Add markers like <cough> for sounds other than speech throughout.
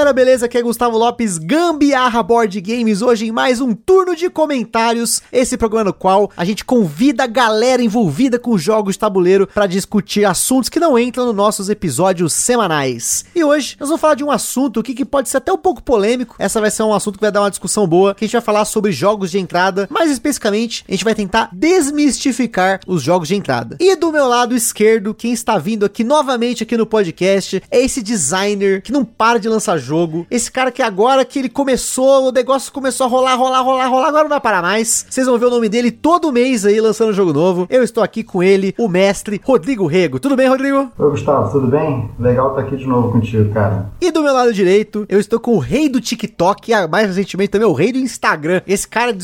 Galera, beleza? Aqui é Gustavo Lopes, Gambiarra Board Games, hoje em mais um turno de comentários, esse programa no qual a gente convida a galera envolvida com jogos de tabuleiro para discutir assuntos que não entram nos nossos episódios semanais. E hoje nós vamos falar de um assunto que, que pode ser até um pouco polêmico, essa vai ser um assunto que vai dar uma discussão boa, que a gente vai falar sobre jogos de entrada, mais especificamente a gente vai tentar desmistificar os jogos de entrada. E do meu lado esquerdo, quem está vindo aqui novamente aqui no podcast é esse designer que não para de lançar jogo. Esse cara que agora que ele começou, o negócio começou a rolar, rolar, rolar, rolar, agora não vai parar mais. Vocês vão ver o nome dele todo mês aí lançando jogo novo. Eu estou aqui com ele, o mestre Rodrigo Rego. Tudo bem, Rodrigo? Oi, Gustavo, tudo bem? Legal estar aqui de novo contigo, cara. E do meu lado direito, eu estou com o rei do TikTok e mais recentemente também o rei do Instagram. Esse cara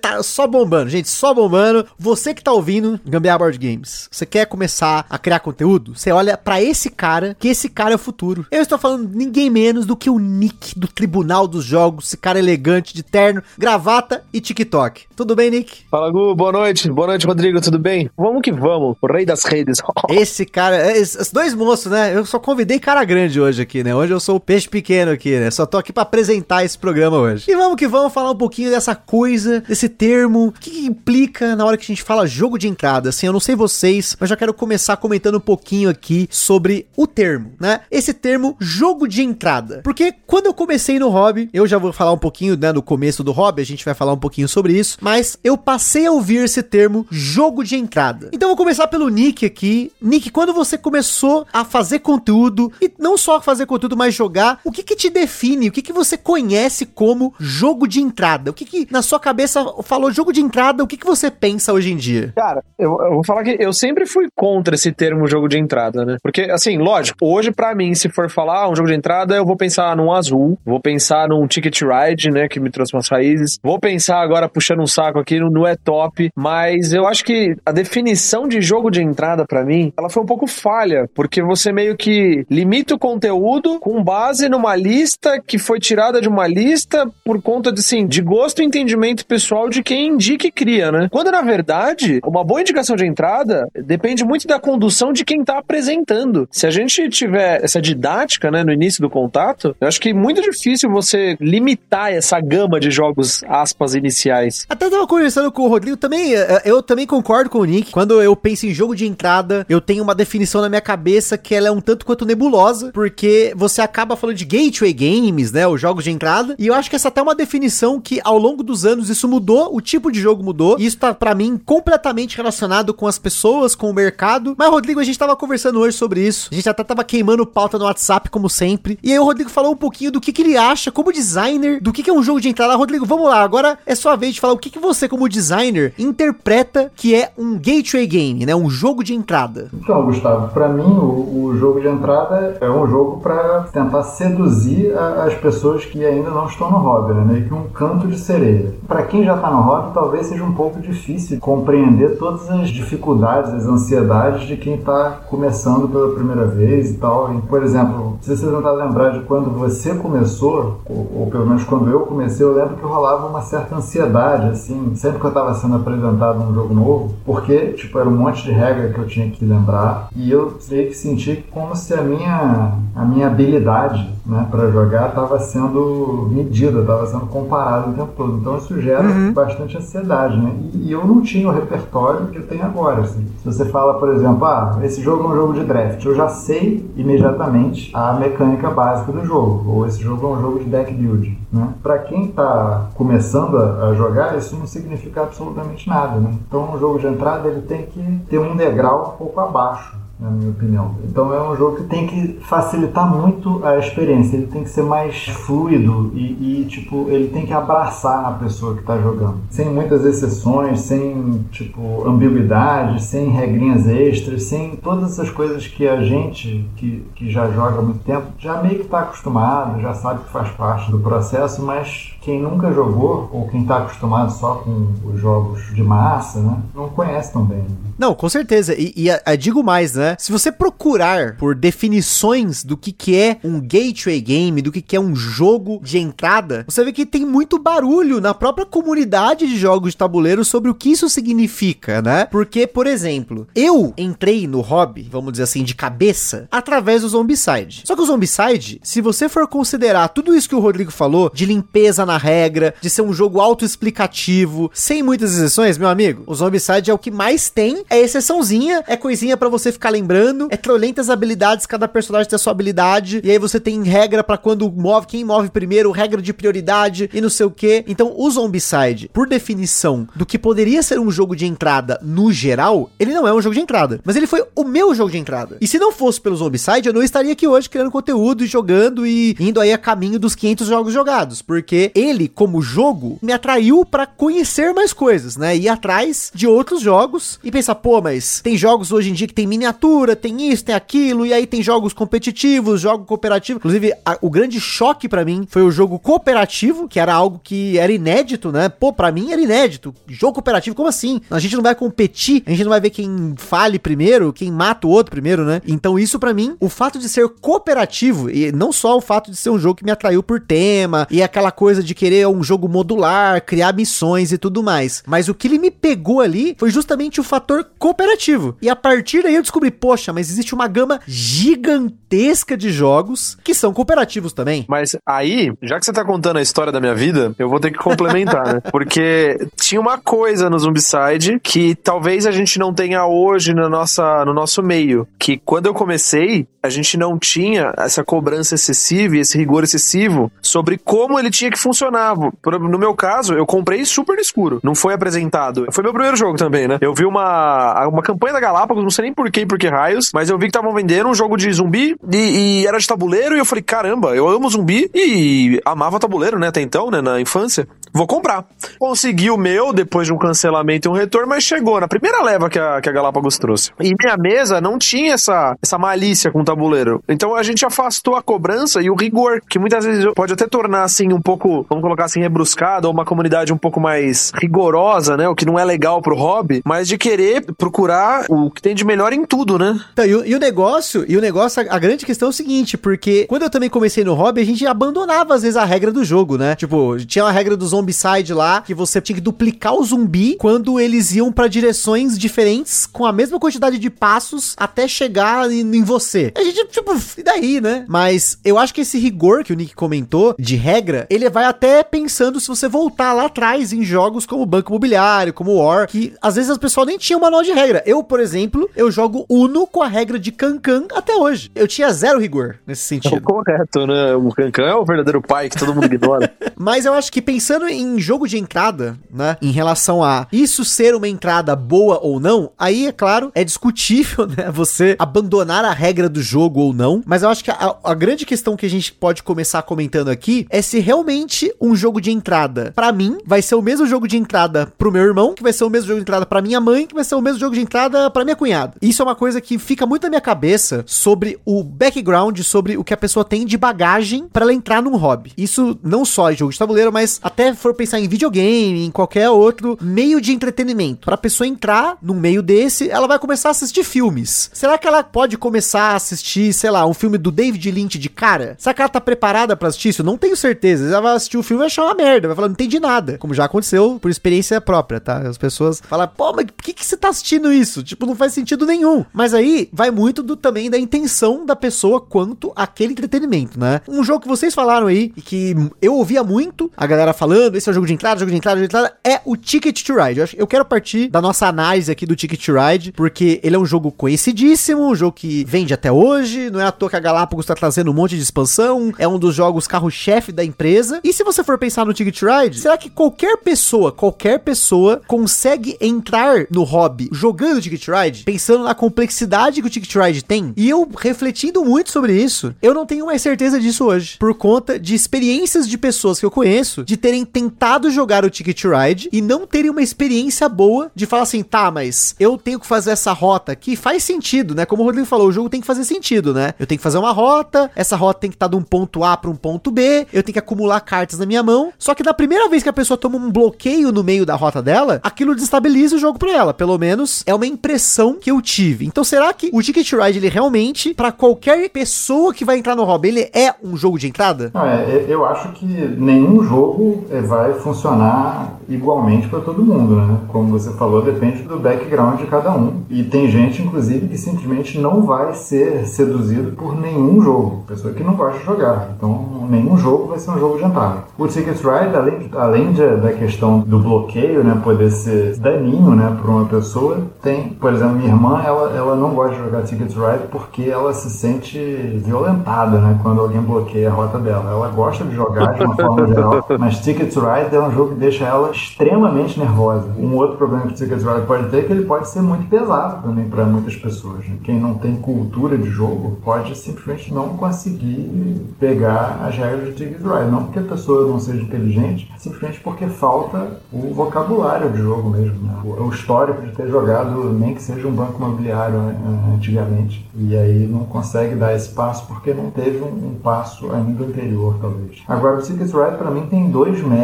tá só bombando, gente, só bombando. Você que tá ouvindo Gambiarra Board Games, você quer começar a criar conteúdo? Você olha para esse cara, que esse cara é o futuro. Eu estou falando ninguém menos do que o Nick do Tribunal dos Jogos, esse cara elegante de terno, gravata e TikTok. Tudo bem, Nick? Fala, Gu, boa noite. Boa noite, Rodrigo, tudo bem? Vamos que vamos, o rei das redes. <laughs> esse cara, esses dois moços, né? Eu só convidei cara grande hoje aqui, né? Hoje eu sou o peixe pequeno aqui, né? Só tô aqui para apresentar esse programa hoje. E vamos que vamos falar um pouquinho dessa coisa, desse termo, o que, que implica na hora que a gente fala jogo de entrada. Assim, eu não sei vocês, mas já quero começar comentando um pouquinho aqui sobre o termo, né? Esse termo jogo de entrada. Porque quando eu comecei no hobby, eu já vou falar um pouquinho, né, no começo do hobby, a gente vai falar um pouquinho sobre isso, mas eu passei a ouvir esse termo jogo de entrada. Então vou começar pelo Nick aqui. Nick, quando você começou a fazer conteúdo, e não só fazer conteúdo, mas jogar, o que que te define? O que que você conhece como jogo de entrada? O que que na sua cabeça falou jogo de entrada? O que que você pensa hoje em dia? Cara, eu, eu vou falar que eu sempre fui contra esse termo jogo de entrada, né? Porque, assim, lógico, hoje para mim, se for falar um jogo de entrada, eu vou pensar num azul, vou pensar num Ticket Ride, né, que me trouxe umas raízes, vou pensar agora puxando um saco aqui no, no É Top, mas eu acho que a definição de jogo de entrada para mim, ela foi um pouco falha, porque você meio que limita o conteúdo com base numa lista que foi tirada de uma lista por conta de, assim, de gosto e entendimento pessoal de quem indica e cria, né? Quando, na verdade, uma boa indicação de entrada depende muito da condução de quem tá apresentando. Se a gente tiver essa didática, né, no início do contato, eu acho que é muito difícil você limitar essa gama de jogos, aspas, iniciais. Até tava conversando com o Rodrigo também, eh, eh, eu também concordo com o Nick. Quando eu penso em jogo de entrada, eu tenho uma definição na minha cabeça que ela é um tanto quanto nebulosa, porque você acaba falando de gateway games, né, os jogos de entrada, e eu acho que essa é até uma definição que ao longo dos anos isso mudou, o tipo de jogo mudou, e isso tá para mim completamente relacionado com as pessoas, com o mercado. Mas Rodrigo, a gente tava conversando hoje sobre isso. A gente até tava queimando pauta no WhatsApp como sempre. E aí o Rodrigo falou um pouquinho do que, que ele acha como designer, do que, que é um jogo de entrada. Rodrigo, vamos lá, agora é sua vez de falar o que, que você como designer interpreta que é um gateway game, né, um jogo de entrada. Então, Gustavo, para mim o, o, jogo de entrada é um jogo para tentar seduzir a, as pessoas que ainda não estão no hobby, né, meio que um canto de sereia. Para quem já tá no hobby, talvez seja um pouco difícil compreender todas as dificuldades, as ansiedades de quem tá começando pela primeira vez e tal. E, por exemplo, se você tentar lembrar de quando você começou, ou, ou, pelo menos quando eu comecei, eu lembro que rolava uma certa ansiedade, assim, sempre que eu estava sendo apresentado um jogo novo, porque, tipo, era um monte de regra que eu tinha que lembrar, e eu meio que senti como se a minha, a minha habilidade, né, para jogar estava sendo medida, estava sendo comparada o tempo todo. Então isso gera uhum. bastante ansiedade, né? E, e, eu não tinha o repertório que eu tenho agora, assim. Se você fala, por exemplo, ah, esse jogo é um jogo de draft, eu já sei imediatamente a mecânica básica do jogo, ou esse jogo é um jogo de deck building. Né? Para quem está começando a, jogar, isso não significa absolutamente nada. Né? Então, um jogo de entrada ele tem que ter um degrau um pouco abaixo na minha opinião. Então é um jogo que tem que facilitar muito a experiência, ele tem que ser mais fluido e, e tipo, ele tem que abraçar a pessoa que está jogando. Sem muitas exceções, sem, tipo, ambiguidade, sem regrinhas extras, sem todas essas coisas que a gente, que, que já joga há muito tempo, já meio que está acostumado, já sabe que faz parte do processo, mas quem nunca jogou, ou quem está acostumado só com os jogos de massa, né, não conhece tão bem. Não, com certeza. E, e a, a, digo mais, né? né? Se você procurar por definições do que, que é um gateway game, do que, que é um jogo de entrada, você vê que tem muito barulho na própria comunidade de jogos de tabuleiro sobre o que isso significa, né? Porque, por exemplo, eu entrei no hobby, vamos dizer assim, de cabeça, através do Zombicide. Só que o Zombicide, se você for considerar tudo isso que o Rodrigo falou, de limpeza na regra, de ser um jogo autoexplicativo, sem muitas exceções, meu amigo, o Zombicide é o que mais tem, é exceçãozinha, é coisinha para você ficar lembrando, é trolentas habilidades, cada personagem tem a sua habilidade, e aí você tem regra para quando move, quem move primeiro, regra de prioridade e não sei o que. Então, o Zombicide, por definição do que poderia ser um jogo de entrada no geral, ele não é um jogo de entrada, mas ele foi o meu jogo de entrada. E se não fosse pelo Zombicide, eu não estaria aqui hoje criando conteúdo e jogando e indo aí a caminho dos 500 jogos jogados, porque ele, como jogo, me atraiu para conhecer mais coisas, né? Ir atrás de outros jogos e pensar, pô, mas tem jogos hoje em dia que tem miniatura, tem isso, tem aquilo, e aí tem jogos competitivos, jogo cooperativo. Inclusive, a, o grande choque para mim foi o jogo cooperativo, que era algo que era inédito, né? Pô, para mim era inédito. Jogo cooperativo, como assim? A gente não vai competir, a gente não vai ver quem fale primeiro, quem mata o outro primeiro, né? Então, isso para mim, o fato de ser cooperativo, e não só o fato de ser um jogo que me atraiu por tema, e aquela coisa de querer um jogo modular, criar missões e tudo mais. Mas o que ele me pegou ali foi justamente o fator cooperativo. E a partir daí eu descobri, poxa, mas existe uma gama gigantesca de jogos que são cooperativos também. Mas aí, já que você tá contando a história da minha vida, eu vou ter que complementar, né? <laughs> Porque tinha uma coisa no Zombicide que talvez a gente não tenha hoje na nossa, no nosso meio. Que quando eu comecei, a gente não tinha essa cobrança excessiva e esse rigor excessivo sobre como ele tinha que funcionar. No meu caso, eu comprei super escuro. Não foi apresentado. Foi meu primeiro jogo também, né? Eu vi uma, uma campanha da Galápagos, não sei nem por que, por que raios, mas eu vi que estavam vendendo um jogo de zumbi e, e, era de tabuleiro e eu falei, caramba, eu amo zumbi e amava tabuleiro, né, até então, né, na infância. Vou comprar. Consegui o meu depois de um cancelamento e um retorno, mas chegou na primeira leva que a, que a Galápagos trouxe. E minha mesa não tinha essa, essa malícia com o tabuleiro. Então a gente afastou a cobrança e o rigor, que muitas vezes pode até tornar assim um pouco, vamos colocar assim, rebruscado, ou uma comunidade um pouco mais rigorosa, né? O que não é legal pro hobby, mas de querer procurar o que tem de melhor em tudo, né? Então, e, o, e o negócio, e o negócio, a, a, grande questão é o seguinte, porque quando eu também comecei no hobby, a gente abandonava às vezes a regra do jogo, né? Tipo, tinha uma regra do Zombicide lá, que você tinha que duplicar o zumbi quando eles iam para direções diferentes com a mesma quantidade de passos até chegar em, em você. A gente, tipo, e daí, né? Mas eu acho que esse rigor que o Nick comentou, de regra, ele vai até pensando se você voltar lá atrás em jogos como Banco Imobiliário, como War, que às vezes as pessoas nem tinham manual de regra. Eu, por exemplo, eu jogo Uno com a regra de Cancan até hoje. Eu tinha zero rigor nesse sentido. É correto, né? O Cancan é o verdadeiro pai que todo mundo ignora. <laughs> Mas eu acho que pensando em jogo de entrada, né, em relação a isso ser uma entrada boa ou não, aí é claro, é discutível, <laughs> né, você abandonar a regra do jogo ou não, mas eu acho que a, a grande questão que a gente pode começar comentando aqui é se realmente um jogo de entrada, para mim, vai ser o mesmo jogo de entrada pro meu irmão, que vai ser o mesmo jogo de entrada para minha mãe, que vai ser o mesmo jogo de entrada para minha cunhada. Isso é uma coisa que fica muito na minha cabeça sobre o background, sobre o que a pessoa tem de bagagem para ela entrar num hobby. Isso não só em jogo de tabuleiro, mas até for pensar em videogame, em qualquer outro meio de entretenimento. Para a pessoa entrar num meio desse, ela vai começar a assistir filmes. Será que ela pode começar a assistir, sei lá, um filme do David Lynch de cara? Será que ela tá preparada para assistir isso? Não tenho certeza. Ela vai assistir o filme e achar uma merda, vai falar, não entendi nada. Como já aconteceu por experiência própria, tá? As pessoas falam, pô, mas por que, que você tá assistindo isso? Tipo, não faz sentido nenhum. Mas aí vai muito do também da intenção da pessoa quanto aquele entretenimento, né? Um jogo que vocês falaram aí e que eu ouvia muito a galera falando, esse é o jogo de entrada, jogo de entrada, jogo de entrada, é o Ticket to Ride. Eu, eu quero partir da nossa análise aqui do Ticket to Ride, porque ele é um jogo conhecidíssimo, um jogo que vende até hoje, não é à toa que a Galápagos tá trazendo um monte de expansão, é um dos jogos carro-chefe da empresa. E se você for pensar no Ticket to Ride, será que qualquer pessoa, qualquer pessoa consegue entrar no hobby jogando Ticket to Ride, pensando na complexidade que o Ticket to Ride tem? E eu refletindo muito sobre isso, eu não tenho mais certeza disso hoje, por conta de experiências de pessoas que eu conheço de terem tentado jogar o Ticket to Ride e não terem uma experiência boa de falar assim, tá, mas eu tenho que fazer essa rota que faz sentido, né? Como o Rodrigo falou, o jogo tem que fazer sentido, né? Eu tenho que fazer uma rota, essa rota tem que estar de um ponto A para um ponto B, eu tenho que acumular cartas na minha mão. Só que da primeira vez que a pessoa toma um bloqueio no meio da rota dela, aquilo desestabiliza o jogo para ela. Pelo menos é uma impressão que eu tive. Então será que o Ticket Ride, ele realmente, para qualquer pessoa que vai entrar no hobby, ele é um jogo de entrada? Não, é, eu acho que nenhum jogo é, vai funcionar igualmente para todo mundo, né? Como você falou, depende do background de cada um. E tem gente, inclusive, que simplesmente não vai ser seduzido por nenhum jogo. Pessoa que não gosta de jogar. Então, nenhum jogo vai ser um jogo de entrada. O Ticket Ride, além, além de, da questão do bloqueio, né? Poder ser daninho, né? Para uma pessoa, tem, por exemplo, minha irmã, ela, ela não gosta de jogar Ticket Ride porque ela se sente violentada, né? Quando alguém bloqueia a rota dela. Ela gosta de jogar de uma forma geral, mas Ticket Ride é um jogo que deixa ela extremamente nervosa. Um outro problema que o Ticket Ride pode ter é que ele pode ser muito pesado também para muitas pessoas. Né? Quem não tem cultura de jogo pode simplesmente não conseguir pegar as regras de Ticket Ride. Não porque a pessoa não seja inteligente, simplesmente porque falta o vocabulário de jogo mesmo. Né? O histórico de ter jogado, nem que seja um banco imobiliário né, antigamente. E aí não consegue dar esse passo porque não teve um, passo ainda anterior, talvez. Agora, o Ticket Ride, para mim, tem dois méritos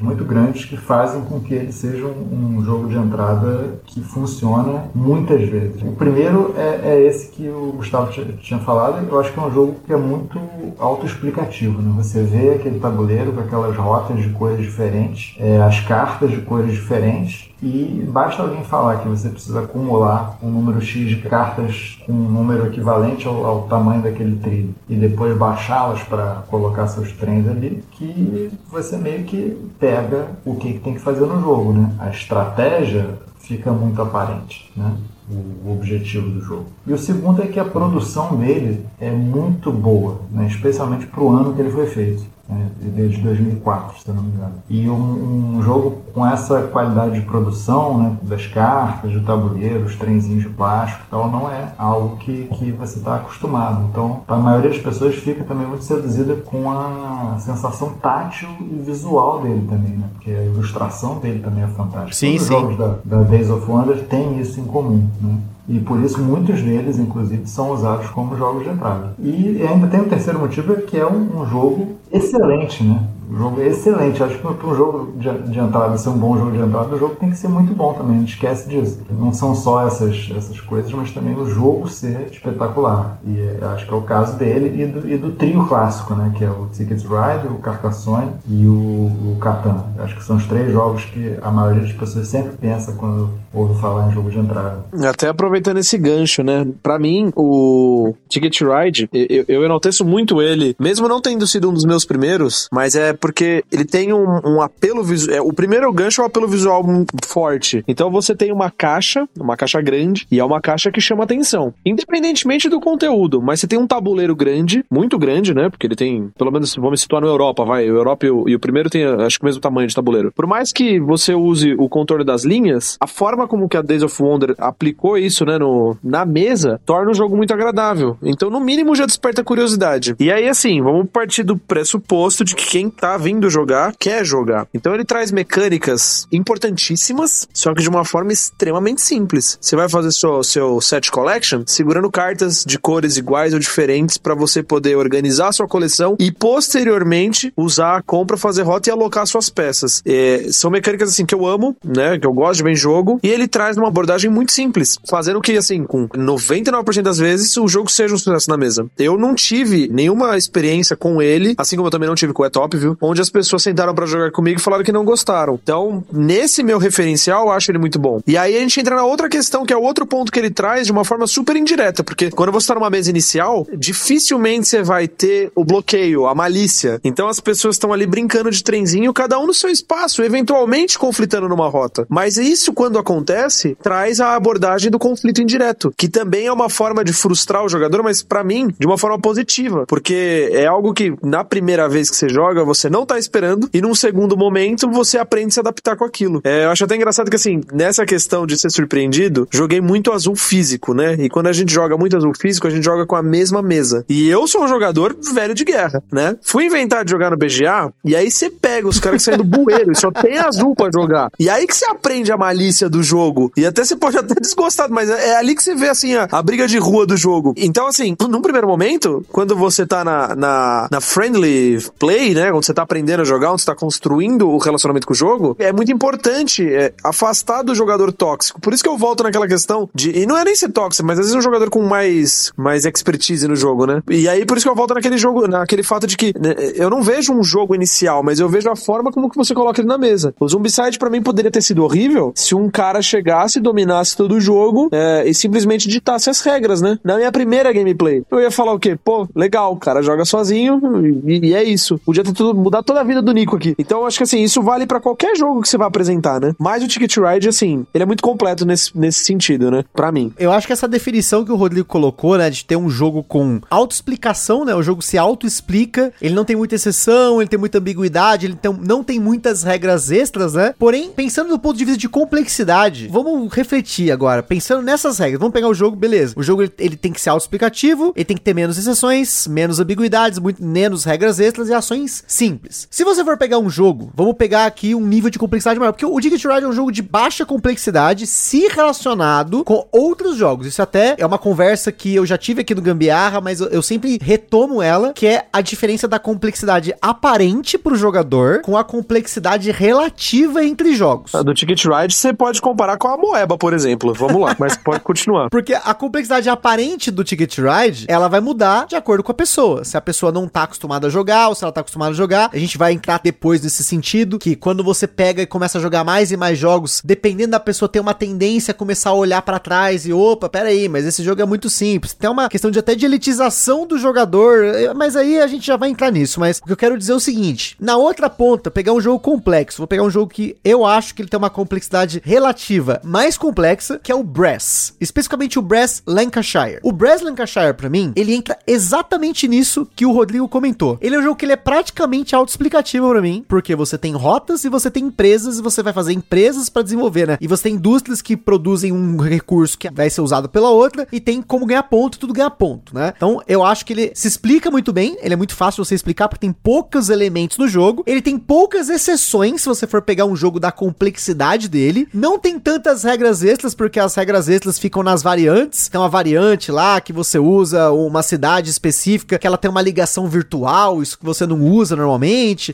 muito grandes que fazem com que ele seja um, um jogo de entrada que funciona muitas vezes. O primeiro é, é esse que o Gustavo tinha falado. Eu acho que é um jogo que é muito autoexplicativo. Né? Você vê aquele tabuleiro com aquelas rotas de cores diferentes, é, as cartas de cores diferentes, e basta alguém falar que você precisa acumular um número X de cartas com um número equivalente ao, ao tamanho daquele trilho e depois baixá-las para colocar seus trens ali, que você meio que pega o que, tem que fazer no jogo. Né? A estratégia fica muito aparente. Né? o objetivo do jogo. E o segundo é que a produção dele é muito boa, né? especialmente para o ano que ele foi feito desde 2004, se não me engano. E um, um, jogo com essa qualidade de produção, né, das cartas, do tabuleiro, os trenzinhos de plástico e tal, não é algo que, que você está acostumado. Então, a maioria das pessoas fica também muito seduzida com a sensação tátil e visual dele também, né? Porque a ilustração dele também é fantástica. Sim, Todos sim. os jogos da, da Days of Wonder têm isso em comum, né? E por isso muitos deles, inclusive, são usados como jogos de entrada. E ainda tem um terceiro motivo, que é um, um jogo excelente, né? Um jogo excelente. Acho que para um jogo de, de, entrada ser um bom jogo de entrada, o jogo tem que ser muito bom também. Não esquece disso. Não são só essas, essas coisas, mas também o jogo ser espetacular. E é, acho que é o caso dele e do, e do trio clássico, né? Que é o Ticket Ride, o Carcassonne e o, o Catan. Acho que são os três jogos que a maioria das pessoas sempre pensa quando ouve falar em jogo de entrada. Até aproveitando esse gancho, né? Para mim, o Ticket Ride, eu, eu enalteço muito ele, mesmo não tendo sido um dos meus primeiros, mas é porque ele tem um, um apelo visual. É, o primeiro gancho é um apelo visual forte. Então você tem uma caixa, uma caixa grande, e é uma caixa que chama atenção. Independentemente do conteúdo, mas você tem um tabuleiro grande, muito grande, né? Porque ele tem, pelo menos, vamos situar no Europa, vai. O Europa e o, e o primeiro tem, acho que o mesmo tamanho de tabuleiro. Por mais que você use o contorno das linhas, a forma como que a Days of Wonder aplicou isso, né, no, na mesa, torna o jogo muito agradável. Então, no mínimo, já desperta curiosidade. E aí, assim, vamos partir do pressuposto de que quem tá vindo jogar quer jogar. Então, ele traz mecânicas importantíssimas, só que de uma forma extremamente simples. Você vai fazer seu, seu set collection segurando cartas de cores iguais ou diferentes para você poder organizar sua coleção e posteriormente usar a compra, fazer rota e alocar suas peças. É, são mecânicas assim que eu amo, né? Que eu gosto de ver em jogo. E ele traz uma abordagem muito simples, fazendo que, assim, com 99% das vezes o jogo seja um sucesso na mesa. Eu não tive nenhuma experiência com ele, assim como eu também não tive com o Etop, viu? Onde as pessoas sentaram para jogar comigo e falaram que não gostaram. Então, nesse meu referencial, eu acho ele muito bom. E aí a gente entra na outra questão, que é o outro ponto que ele traz de uma forma super indireta, porque quando você tá numa mesa inicial, dificilmente você vai ter o bloqueio, a malícia. Então as pessoas estão ali brincando de trenzinho, cada um no seu espaço, eventualmente conflitando numa rota. Mas isso, quando acontece, traz a abordagem do conflito indireto, que também é uma forma de frustrar o jogador, mas para mim, de uma forma positiva, porque é algo que na primeira vez que você joga, você não tá esperando, e num segundo momento você aprende a se adaptar com aquilo. É, eu acho até engraçado que, assim, nessa questão de ser surpreendido, joguei muito azul físico, né? E quando a gente joga muito azul físico, a gente joga com a mesma mesa. E eu sou um jogador velho de guerra, né? Fui inventar de jogar no BGA, e aí você pega os caras que saem do bueiro e só tem azul pra jogar. E aí que você aprende a malícia do jogo. E até você pode até desgostar, mas é ali que você vê, assim, a, a briga de rua do jogo. Então, assim, num primeiro momento, quando você tá na, na, na friendly play, né? Quando você tá aprendendo a jogar, onde você tá construindo o relacionamento com o jogo, é muito importante é, afastar do jogador tóxico. Por isso que eu volto naquela questão de. E não é nem ser tóxico, mas às vezes um jogador com mais, mais expertise no jogo, né? E aí por isso que eu volto naquele jogo, naquele fato de que né, eu não vejo um jogo inicial, mas eu vejo a forma como que você coloca ele na mesa. O Zombicide para mim poderia ter sido horrível se um cara chegasse, dominasse todo o jogo é, e simplesmente ditasse as regras, né? Na minha primeira gameplay, eu ia falar o quê? Pô, legal, o cara joga sozinho e, e é isso. Podia ter tudo, mudar toda a vida do Nico aqui. Então acho que assim, isso vale para qualquer jogo que você vai apresentar, né? Mas o Ticket Ride, assim, ele é muito completo nesse, nesse sentido, né? Pra mim. Eu acho que essa definição que o Rodrigo colocou, né, de ter um jogo com autoexplicação, né? O jogo se auto-explica, ele não tem muita exceção, ele tem muita ambiguidade, ele tem, não tem muitas regras extras, né? Porém, pensando do ponto de vista de complexidade, vamos refletir agora, pensando nessas regras. Vamos pegar o jogo, beleza. O jogo ele, ele tem que ser autoexplicativo, ele tem que ter menos exceções, menos ambiguidades, muito menos regras extras e ações simples. Se você for pegar um jogo, vamos pegar aqui um nível de complexidade maior, porque o Ticket Ride é um jogo de baixa complexidade se relacionado com outros jogos. Isso até é uma conversa que eu já tive aqui no Gambiarra, mas eu, eu sempre retomo ela, que é a diferença da complexidade aparente pro jogador com a complexidade relativa entre jogos. A do Ticket Ride você pode comparar com a Moeba, por exemplo. Vamos lá, mas pode continuar. <laughs> Porque a complexidade aparente do Ticket Ride, ela vai mudar de acordo com a pessoa. Se a pessoa não tá acostumada a jogar ou se ela tá acostumada a jogar, a gente vai entrar depois nesse sentido, que quando você pega e começa a jogar mais e mais jogos, dependendo da pessoa ter uma tendência a começar a olhar para trás e opa, pera aí, mas esse jogo é muito simples. Tem uma questão de até de elitização do jogador, mas aí a gente já vai entrar nisso, mas o que eu quero dizer é o seguinte, na outra ponta, pegar um jogo complexo, vou pegar um jogo que eu acho que ele tem uma complexidade relativa mais complexa, que é o Brass, especificamente o Brass Lancashire. O Brass Lancashire para mim, ele entra exatamente nisso que o Rodrigo comentou. Ele é um jogo que ele é praticamente autoexplicativo para mim, porque você tem rotas e você tem empresas e você vai fazer empresas para desenvolver, né? E você tem indústrias que produzem um recurso que vai ser usado pela outra e tem como ganhar ponto, tudo ganhar ponto, né? Então, eu acho que ele se explica muito bem, ele é muito fácil você explicar porque tem poucos elementos no jogo, ele tem poucas exceções se você for pegar um jogo da complexidade dele, não tem tantas regras extras porque as regras extras ficam nas variantes, tem uma variante lá que você usa uma cidade específica que ela tem uma ligação virtual, isso que você não usa normalmente,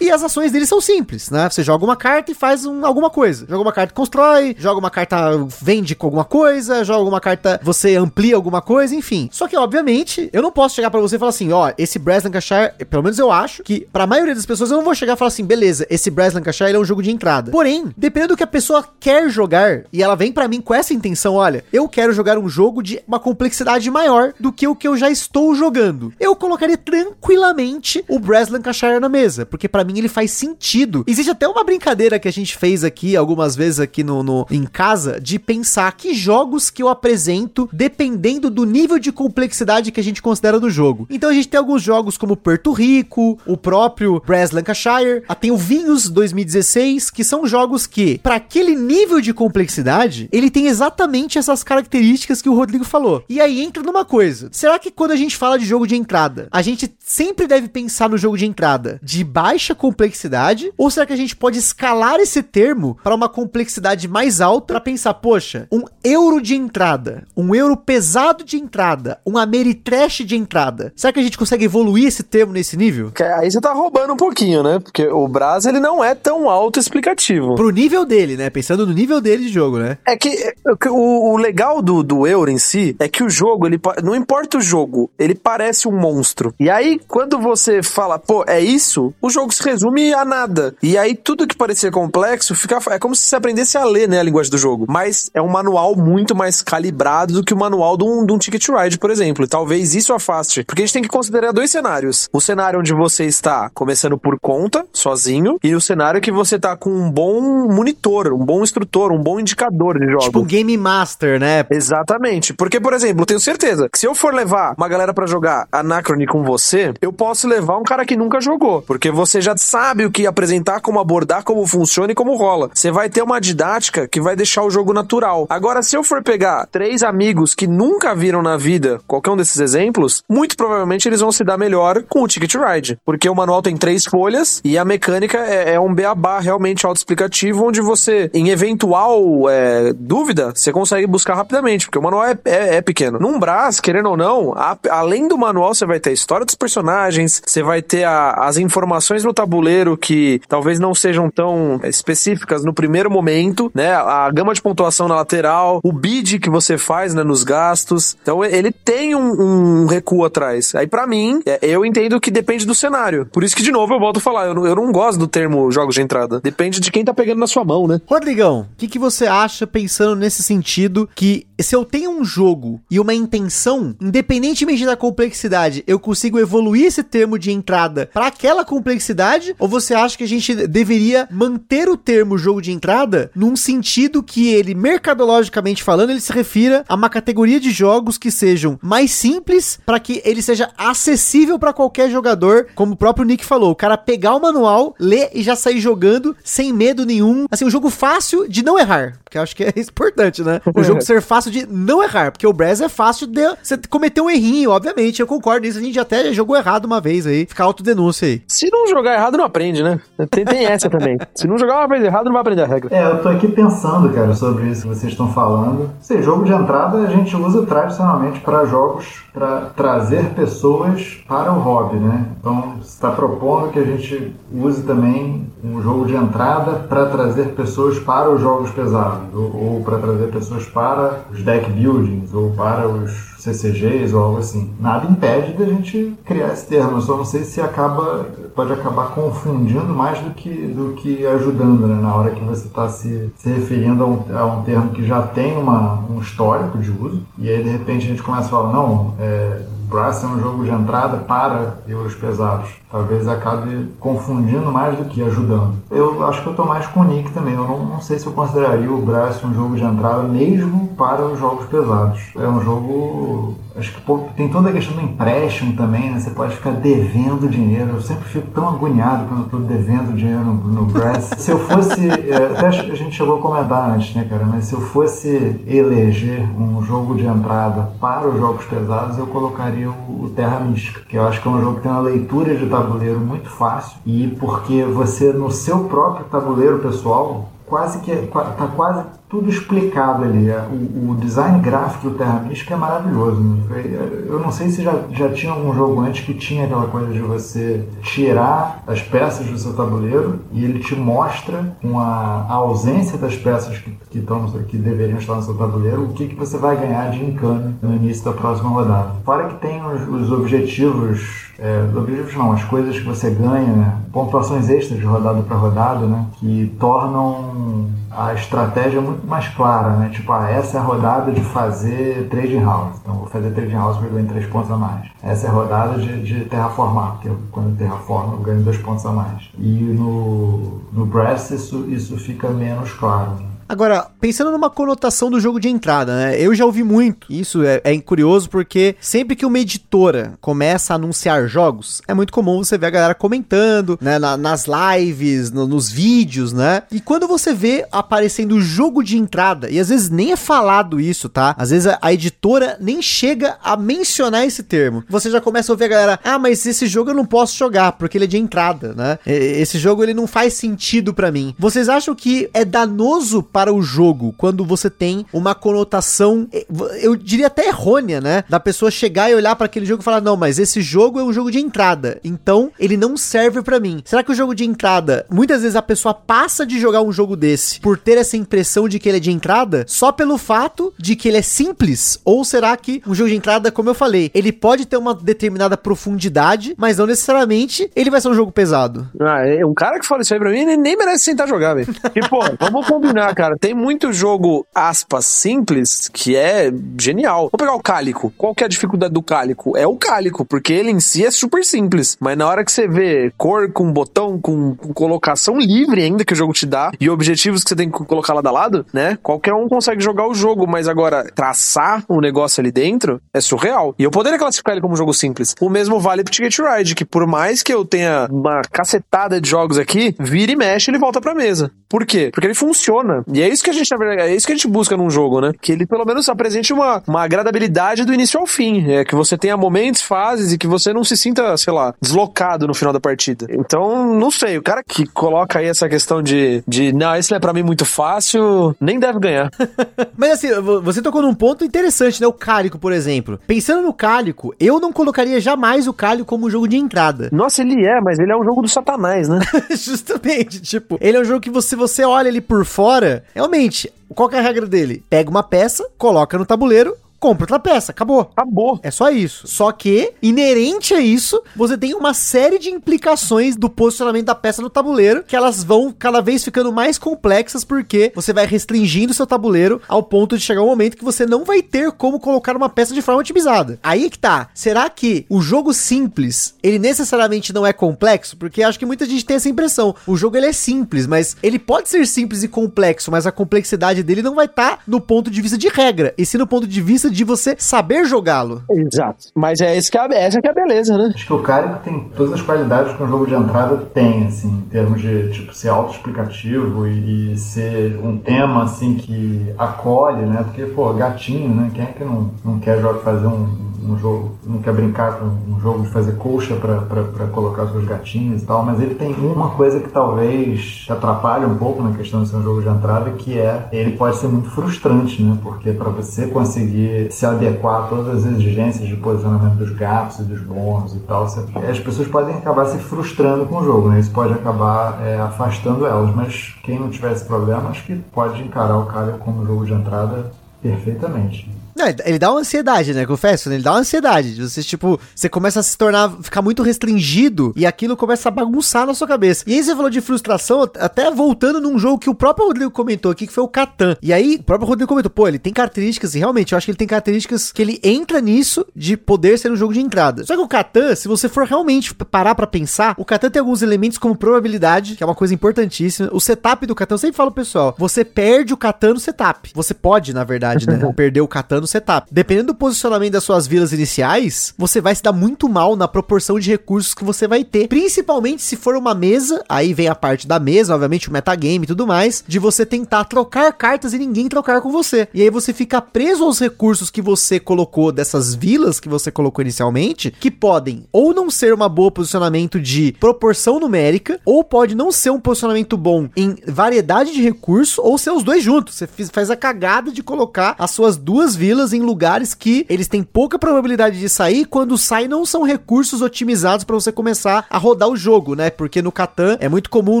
e as ações dele são simples, né? Você joga uma carta e faz um, alguma coisa. Joga uma carta constrói, joga uma carta vende com alguma coisa, joga uma carta você amplia alguma coisa, enfim. Só que obviamente, eu não posso chegar para você e falar assim, ó, esse Brass Lancashire, pelo menos eu acho que para a maioria das pessoas eu não vou chegar e falar assim, beleza, esse Brass Lancashire é um jogo de entrada. Porém, dependendo do que a pessoa quer jogar e ela vem para mim com essa intenção, olha, eu quero jogar um jogo de uma complexidade maior do que o que eu já estou jogando. Eu colocaria tranquilamente o Brass Lancashire na mesa, porque para mim ele faz sentido. Existe até uma brincadeira que a gente fez aqui algumas vezes aqui no, no em casa de pensar que jogos que eu apresento dependendo do nível de complexidade que a gente considera do jogo. Então a gente tem alguns jogos como Porto Rico, o próprio Brass Lancashire, tem o Vinhos 2016, que são jogos que, para aquele nível de complexidade, ele tem exatamente essas características que o Rodrigo falou. E aí entra numa coisa: será que quando a gente fala de jogo de entrada, a gente sempre deve pensar no jogo de entrada de baixa complexidade? Ou será que a gente pode escalar esse termo para uma complexidade mais alta para pensar, poxa, um euro de entrada, um euro pesado de entrada, um Ameritrash de entrada. Será que a gente consegue evoluir esse termo nesse nível? Aí você tá roubando um pouquinho, né? Porque o Brás, ele não é tão auto-explicativo. Pro nível dele, né? Pensando no nível dele de jogo, né? É que é, o, o legal do, do euro em si é que o jogo, ele não importa o jogo, ele parece um monstro. E aí, quando você fala, pô, é isso, o jogo se resume a nada. E aí, tudo que parecia complexo, fica, é como se você aprendesse a ler, né, a linguagem do jogo. Mas é um manual muito mais calibrado do que o manual de um, de um Ticket Ride, por exemplo. E talvez isso afaste. Porque a gente tem que considerar dois cenários. O cenário onde você está começando por conta, sozinho, e o cenário que você tá com um bom monitor, um bom instrutor, um bom indicador de jogo. Tipo um Game Master, né? Exatamente. Porque, por exemplo, eu tenho certeza que se eu for levar uma galera para jogar Anachrony com você, eu posso levar um cara que nunca jogou. Porque você já sabe o que apresentar, como abordar, como funciona e como rola. Você vai ter uma didática que vai deixar o jogo natural. Agora, se eu for pegar três amigos que nunca viram na vida qualquer um desses exemplos, muito provavelmente eles vão se dar melhor com o Ticket Ride. Porque o manual tem três folhas e a mecânica é, é um beabá realmente autoexplicativo, onde você, em eventual é, dúvida, você consegue buscar rapidamente, porque o manual é, é, é pequeno. Num Brás, querendo ou não, a, além do manual, você vai ter a história dos personagens, você vai ter a, as informações informações no tabuleiro que talvez não sejam tão específicas no primeiro momento, né? A gama de pontuação na lateral, o bid que você faz, né, nos gastos. Então ele tem um, um recuo atrás. Aí para mim, é, eu entendo que depende do cenário. Por isso que, de novo, eu volto a falar, eu não, eu não gosto do termo jogos de entrada. Depende de quem tá pegando na sua mão, né? Rodrigão, o que, que você acha pensando nesse sentido que se eu tenho um jogo e uma intenção, independentemente da complexidade, eu consigo evoluir esse termo de entrada para aquela complexidade? Ou você acha que a gente deveria manter o termo jogo de entrada num sentido que ele, mercadologicamente falando, ele se refira a uma categoria de jogos que sejam mais simples para que ele seja acessível para qualquer jogador, como o próprio Nick falou, o cara pegar o manual, ler e já sair jogando sem medo nenhum. Assim, um jogo fácil de não errar, porque eu acho que é <laughs> importante, né? O <laughs> jogo ser fácil de não errar, porque o Brass é fácil de você cometer um errinho, obviamente, eu concordo nisso, a gente até jogou errado uma vez aí, fica autodenúncia aí. Se não jogar errado, não aprende, né? Tem, tem essa também. Se não jogar errado, não vai aprender a regra. É, eu tô aqui pensando, cara, sobre isso que vocês estão falando. Esse jogo de entrada a gente usa tradicionalmente para jogos para trazer pessoas para o hobby, né? Então, está propondo que a gente use também um jogo de entrada para trazer pessoas para os jogos pesados, ou, ou para trazer pessoas para os deck buildings, ou para os CCGs ou algo assim. Nada impede da gente criar esse termo, eu só não sei se acaba pode acabar confundindo mais do que, do que ajudando, né? Na hora que você está se, se referindo a um, a um termo que já tem uma, um histórico de uso, e aí de repente a gente começa a falar, não, é, Brass é um jogo de entrada para euros pesados. Talvez acabe confundindo mais do que ajudando. Eu acho que eu estou mais com o Nick também. Eu não, não, sei se eu consideraria o Brass um jogo de entrada mesmo para os jogos pesados. É um jogo Acho que pô, tem toda a questão do empréstimo também, né? Você pode ficar devendo dinheiro. Eu sempre fico tão agoniado quando eu tô devendo dinheiro no, no Brass. se eu fosse. <laughs> É, até a gente chegou a comentar antes, né, cara? Mas se eu fosse eleger um jogo de entrada para os jogos pesados, eu colocaria o, o Terra Mística, que eu acho que é um jogo que tem uma leitura de tabuleiro muito fácil. E porque você, no seu próprio tabuleiro pessoal, quase que tá quase tudo explicado ali. É, o, o design gráfico do Terra Mística é maravilhoso. Né? Eu não sei se já, já tinha algum jogo antes que tinha aquela coisa de você tirar as peças do seu tabuleiro e ele te mostra com a, a ausência das peças que, que, estão, que deveriam estar no seu tabuleiro o que, que você vai ganhar de encano no início da próxima rodada. Fora que tem os, os objetivos é, objetivos não, as coisas que você ganha, né? pontuações extras de rodada para rodada, né? que tornam a estratégia muito mais clara, né? Tipo, ah, essa é a rodada de fazer trading house. Então, vou fazer trading house porque eu ganho 3 pontos a mais. Essa é a rodada de, de terraformar, porque eu, quando eu terraformo eu ganho 2 pontos a mais. E no, no Brass isso, isso fica menos claro. Né? Agora, pensando numa conotação do jogo de entrada, né? Eu já ouvi muito. Isso é, é, curioso porque sempre que uma editora começa a anunciar jogos, é muito comum você ver a galera comentando, né? Na, nas lives, no, nos vídeos, né? E quando você vê aparecendo jogo de entrada, e às vezes nem é falado isso, tá? Às vezes a, a editora nem chega a mencionar esse termo. Você já começa a ouvir a galera, ah, mas esse jogo eu não posso jogar porque ele é de entrada, né? Esse jogo ele não faz sentido para mim. Vocês acham que é danoso para para o jogo quando você tem uma conotação, eh, eu diria até errônea, né? Da pessoa chegar e olhar para aquele jogo e falar: "Não, mas esse jogo é um jogo de entrada, então ele não serve para mim". Será que o jogo de entrada, muitas vezes a pessoa passa de jogar um jogo desse por ter essa impressão de que ele é de entrada só pelo fato de que ele é simples? Ou será que um jogo de entrada, como eu falei, ele pode ter uma determinada profundidade, mas não necessariamente ele vai ser um jogo pesado? Ah, é, um cara que fala isso aí pra mim nem merece sentar jogar, velho. E, pô, <laughs> vamos combinar, cara cara. Tem muito jogo, aspas, simples, que é genial. Vou pegar o Cálico. Qual que é a dificuldade do Cálico? É o Cálico, porque ele em si é super simples. Mas na hora que você vê cor com botão, com, com colocação livre ainda que o jogo te dá, e objetivos que você tem que colocar lado a lado, né? Qualquer um consegue jogar o jogo, mas agora traçar o um negócio ali dentro é surreal. E eu poderia classificar ele como um jogo simples. O mesmo vale pro Ticket Ride, que por mais que eu tenha uma cacetada de jogos aqui, vira e mexe, ele volta pra mesa. Por quê? Porque ele funciona. E é isso que a gente, na verdade, é isso que a gente busca num jogo, né? Que ele pelo menos apresente uma, uma agradabilidade do início ao fim. É que você tenha momentos, fases e que você não se sinta, sei lá, deslocado no final da partida. Então, não sei, o cara que coloca aí essa questão de, de não, esse não é pra mim muito fácil, nem deve ganhar. <laughs> Mas assim, você tocou num ponto interessante, né? O Cálico, por exemplo. Pensando no Cálico, eu não colocaria jamais o Cálico como um jogo de entrada. Nossa, ele é, mas ele é um jogo do satanás, né? <laughs> Justamente, tipo, ele é um jogo que você, você olha ele por fora, realmente, qual é a regra dele? Pega uma peça, coloca no tabuleiro, compra outra peça, acabou. Acabou. É só isso. Só que, inerente a isso, você tem uma série de implicações do posicionamento da peça no tabuleiro, que elas vão cada vez ficando mais complexas, porque você vai restringindo seu tabuleiro ao ponto de chegar um momento que você não vai ter como colocar uma peça de forma otimizada. Aí que tá. Será que o jogo simples, ele necessariamente não é complexo? Porque acho que muita gente tem essa impressão. O jogo ele é simples, mas ele pode ser simples e complexo, mas a complexidade dele não vai estar tá no ponto de vista de regra, e sim no ponto de vista de você saber jogá-lo. Exato. Mas é esse que é, essa que é a beleza, né? Acho que o Cálico tem todas as qualidades que um jogo de entrada tem, assim, em termos de tipo, ser autoexplicativo e, e ser um tema assim que acolhe, né? Porque, pô, gatinho, né? Quem é que não, não quer jogar, fazer um um jogo, não quer brincar com um jogo de fazer colcha para colocar seus gatinhos e tal, mas ele tem uma coisa que talvez atrapalhe um pouco na questão de ser um jogo de entrada, que é ele pode ser muito frustrante, né? Porque para você conseguir se adequar a todas as exigências de posicionamento dos gatos e dos bônus e tal, as pessoas podem acabar se frustrando com o jogo, né? Isso pode acabar é, afastando elas, mas quem não tiver esse problema, acho que pode encarar o cara como jogo de entrada perfeitamente. Não, ele dá uma ansiedade, né? Confesso, né? Ele dá uma ansiedade. Você, tipo, você começa a se tornar, ficar muito restringido e aquilo começa a bagunçar na sua cabeça. E aí você falou de frustração, até voltando num jogo que o próprio Rodrigo comentou aqui, que foi o Catan. E aí, o próprio Rodrigo comentou, pô, ele tem características, e realmente, eu acho que ele tem características que ele entra nisso de poder ser um jogo de entrada. Só que o Catan, se você for realmente parar para pensar, o Catan tem alguns elementos como probabilidade, que é uma coisa importantíssima. O setup do Catan, eu sempre falo, pessoal, você perde o Catan no setup. Você pode, na verdade, né? <laughs> perder o Catan no setup. Dependendo do posicionamento das suas vilas iniciais, você vai se dar muito mal na proporção de recursos que você vai ter. Principalmente se for uma mesa, aí vem a parte da mesa, obviamente o metagame e tudo mais, de você tentar trocar cartas e ninguém trocar com você. E aí você fica preso aos recursos que você colocou dessas vilas que você colocou inicialmente, que podem ou não ser uma boa posicionamento de proporção numérica, ou pode não ser um posicionamento bom em variedade de recursos, ou ser os dois juntos. Você faz a cagada de colocar as suas duas vilas em lugares que eles têm pouca probabilidade de sair, quando sai não são recursos otimizados para você começar a rodar o jogo, né? Porque no Catan é muito comum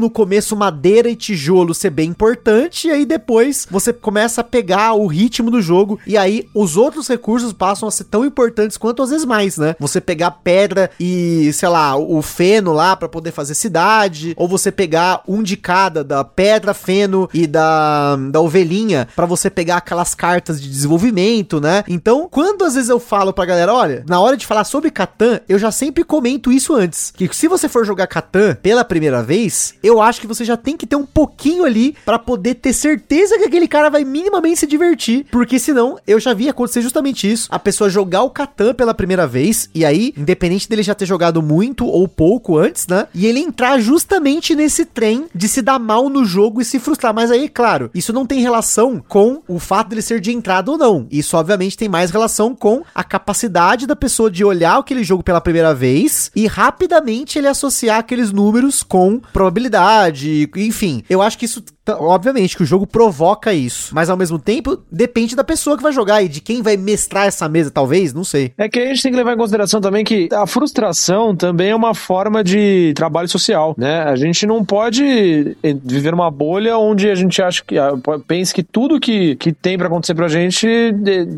no começo madeira e tijolo ser bem importante, e aí depois você começa a pegar o ritmo do jogo, e aí os outros recursos passam a ser tão importantes quanto às vezes mais, né? Você pegar pedra e, sei lá, o feno lá para poder fazer cidade, ou você pegar um de cada da pedra, feno e da, da ovelhinha para você pegar aquelas cartas de desenvolvimento, né? Então, quando às vezes eu falo pra galera, olha, na hora de falar sobre Catan, eu já sempre comento isso antes, que se você for jogar Catan pela primeira vez, eu acho que você já tem que ter um pouquinho ali para poder ter certeza que aquele cara vai minimamente se divertir, porque senão eu já vi acontecer justamente isso, a pessoa jogar o Catan pela primeira vez e aí, independente dele já ter jogado muito ou pouco antes, né? E ele entrar justamente nesse trem de se dar mal no jogo e se frustrar, mas aí, claro, isso não tem relação com o fato dele ser de entrada ou não. Isso obviamente tem mais relação com a capacidade da pessoa de olhar aquele jogo pela primeira vez e rapidamente ele associar aqueles números com probabilidade, enfim. Eu acho que isso obviamente que o jogo provoca isso, mas ao mesmo tempo depende da pessoa que vai jogar e de quem vai mestrar essa mesa, talvez, não sei. É que a gente tem que levar em consideração também que a frustração também é uma forma de trabalho social, né? A gente não pode viver uma bolha onde a gente acha que ah, pense que tudo que, que tem para acontecer pra gente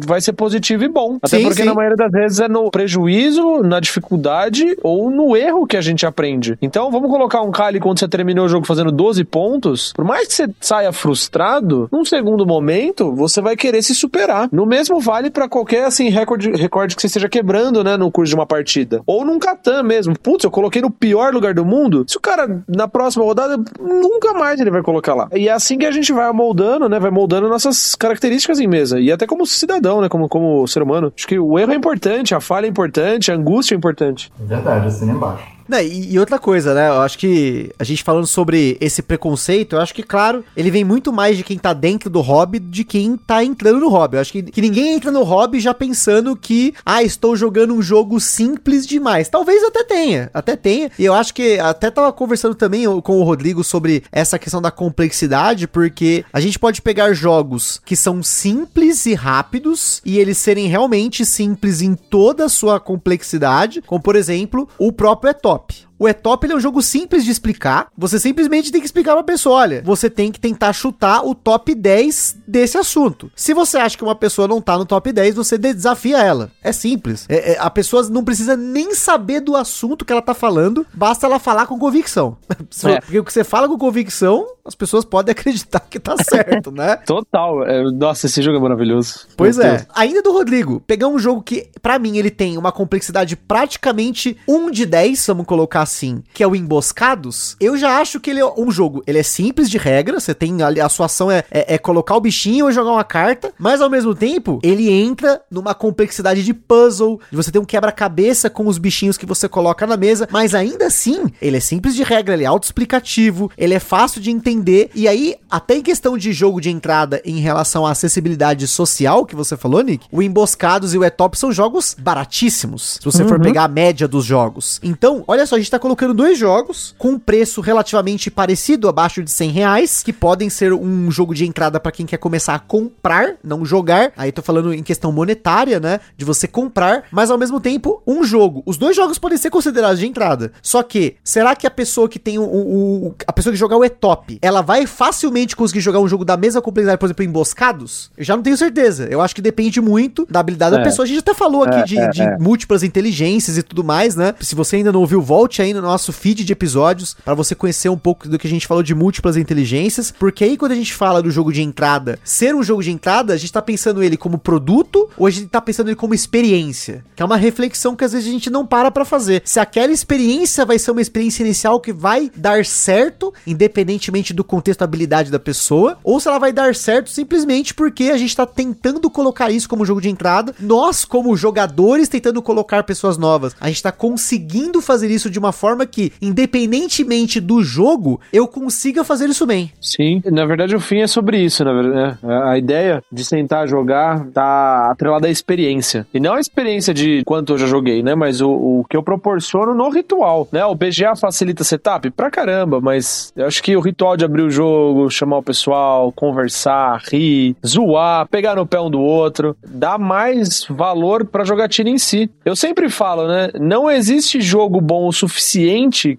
vai ser positivo e bom. Até sim, porque sim. na maioria das vezes é no prejuízo, na dificuldade ou no erro que a gente aprende. Então vamos colocar um Kali quando você terminou o jogo fazendo 12 pontos, por mais que você saia frustrado, num segundo momento, você vai querer se superar. No mesmo vale para qualquer, assim, recorde, recorde que você esteja quebrando, né, no curso de uma partida. Ou num Catan mesmo. Putz, eu coloquei no pior lugar do mundo. Se o cara, na próxima rodada, nunca mais ele vai colocar lá. E é assim que a gente vai moldando, né, vai moldando nossas características em mesa. E até como cidadão, né, como, como ser humano. Acho que o erro é importante, a falha é importante, a angústia é importante. Verdade, assim embaixo. Não, e, e, outra coisa, né? Eu acho que a gente falando sobre esse preconceito, eu acho que, claro, ele vem muito mais de quem tá dentro do hobby de quem tá entrando no hobby. Eu acho que, que ninguém entra no hobby já pensando que, ah, estou jogando um jogo simples demais. Talvez até tenha, até tenha. E eu acho que até tava conversando também com o Rodrigo sobre essa questão da complexidade, porque a gente pode pegar jogos que são simples e rápidos e eles serem realmente simples em toda a sua complexidade, como por exemplo, o próprio Etop. Pop. O E-Top é um jogo simples de explicar. Você simplesmente tem que explicar pra pessoa: olha, você tem que tentar chutar o top 10 desse assunto. Se você acha que uma pessoa não tá no top 10, você desafia ela. É simples. É, é, a pessoa não precisa nem saber do assunto que ela tá falando, basta ela falar com convicção. <laughs> É. Porque o que você fala com convicção, as pessoas podem acreditar que tá <laughs> certo, né? Total. É, nossa, esse jogo é maravilhoso. Pois Meu é. Deus. Ainda do Rodrigo, pegar um jogo que, para mim, ele tem uma complexidade praticamente 1 de 10, vamos colocar assim, que é o Emboscados, eu já acho que ele é um jogo, ele é simples de regra, você tem ali, a sua ação é, é, é, colocar o bichinho ou jogar uma carta, mas ao mesmo tempo, ele entra numa complexidade de puzzle, de você ter um quebra-cabeça com os bichinhos que você coloca na mesa, mas ainda assim, ele é simples de regra, ele é autoexplicativo, ele é fácil de entender, e aí, até em questão de jogo de entrada em relação à acessibilidade social que você falou, Nick, o Emboscados e o Etop são jogos baratíssimos, se você uhum. for pegar a média dos jogos. Então, olha só, a gente tá colocando dois jogos com um preço relativamente parecido, abaixo de 100 reais, que podem ser um jogo de entrada para quem quer começar a comprar, não jogar. Aí tô falando em questão monetária, né? De você comprar, mas ao mesmo tempo, um jogo. Os dois jogos podem ser considerados de entrada. Só que, será que a pessoa que tem o. o, o a pessoa que jogar o E-Top, ela vai facilmente conseguir jogar um jogo da mesma complexidade, por exemplo, emboscados? Eu já não tenho certeza. Eu acho que depende muito da habilidade é. da pessoa. A gente até falou aqui é, de, é, de é. múltiplas inteligências e tudo mais, né? Se você ainda não ouviu, volte aí no nosso feed de episódios para você conhecer um pouco do que a gente falou de múltiplas inteligências, porque aí quando a gente fala do jogo de entrada, ser um jogo de entrada, a gente tá pensando ele como produto ou a gente tá pensando ele como experiência, que é uma reflexão que às vezes a gente não para para fazer. Se aquela experiência vai ser uma experiência inicial que vai dar certo, independentemente do contexto da habilidade da pessoa, ou se ela vai dar certo simplesmente porque a gente tá tentando colocar isso como jogo de entrada, nós como jogadores tentando colocar pessoas novas, a gente tá conseguindo fazer isso de uma forma que, independentemente do jogo, eu consiga fazer isso bem. Sim, na verdade o fim é sobre isso, na verdade. Né? A ideia de sentar jogar tá atrelada à experiência. E não a experiência de quanto eu já joguei, né? Mas o, o que eu proporciono no ritual, né? O BGA facilita setup? Pra caramba, mas eu acho que o ritual de abrir o jogo, chamar o pessoal, conversar, rir, zoar, pegar no pé um do outro, dá mais valor pra jogatina em si. Eu sempre falo, né? Não existe jogo bom o suficiente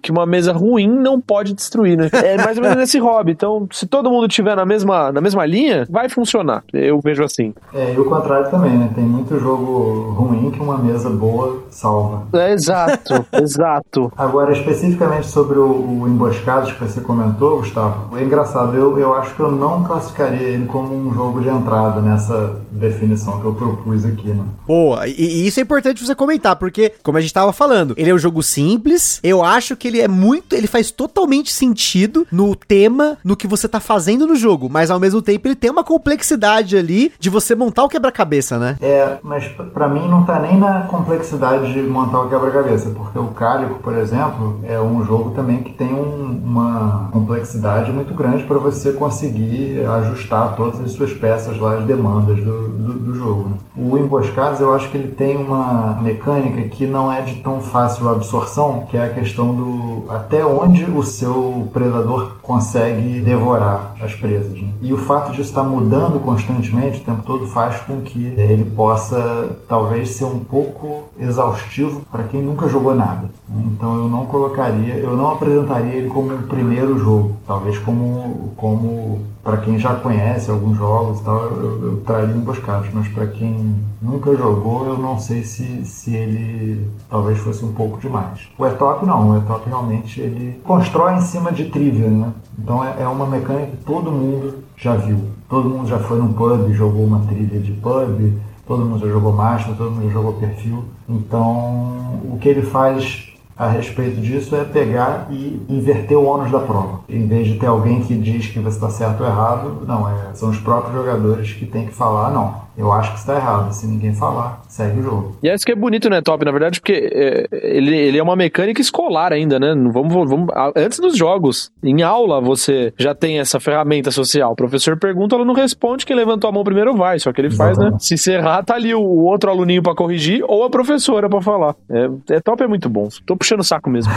que uma mesa ruim não pode destruir, né? É mais ou menos nesse hobby. Então, se todo mundo tiver na mesma, na mesma linha, vai funcionar. Eu vejo assim. É, e o contrário também, né? Tem muito jogo ruim que uma mesa boa salva. É, exato, <laughs> exato. Agora, especificamente sobre o, o Emboscados que você comentou, Gustavo, é engraçado. Eu, eu acho que eu não classificaria ele como um jogo de entrada nessa definição que eu propus aqui, né? Boa, e, e isso é importante você comentar, porque, como a gente estava falando, ele é um jogo simples, eu acho que ele é muito. Ele faz totalmente sentido no tema, no que você tá fazendo no jogo, mas ao mesmo tempo ele tem uma complexidade ali de você montar o quebra-cabeça, né? É, mas para mim não tá nem na complexidade de montar o quebra-cabeça, porque o Cálico, por exemplo, é um jogo também que tem um, uma complexidade muito grande para você conseguir ajustar todas as suas peças lá, as demandas do, do, do jogo. Né? O Emboscados, eu acho que ele tem uma mecânica que não é de tão fácil absorção, que é a questão do até onde o seu predador consegue devorar as presas. Né? E o fato de estar mudando constantemente o tempo todo faz com que ele possa talvez ser um pouco exaustivo para quem nunca jogou nada. Então eu não colocaria, eu não apresentaria ele como um primeiro jogo, talvez como como para quem já conhece alguns jogos e tal, eu, eu traria emboscados, mas para quem nunca jogou, eu não sei se, se ele talvez fosse um pouco demais. O E-Top não, o E-Top realmente ele constrói em cima de trivia, né? Então é, é uma mecânica que todo mundo já viu. Todo mundo já foi num pub, jogou uma trilha de pub, todo mundo já jogou Master, todo mundo já jogou perfil. Então o que ele faz a respeito disso é pegar e inverter o ônus da prova. Em vez de ter alguém que diz que você está certo ou errado, não, é, são os próprios jogadores que têm que falar, não, Eu acho que está errado. Se ninguém falar, segue o jogo. E é isso que é bonito, né, Top? Na verdade, porque é, ele, ele é uma mecânica escolar ainda, né? Vamos, vamos, antes dos jogos, em aula, você já tem essa ferramenta social. O professor pergunta, ela não responde, quem levantou a mão primeiro vai. Só que ele Exatamente. faz, né? Se você errar, tá ali o outro aluninho para corrigir ou a professora para falar. É, é, top, é muito bom. Tô puxando o saco mesmo.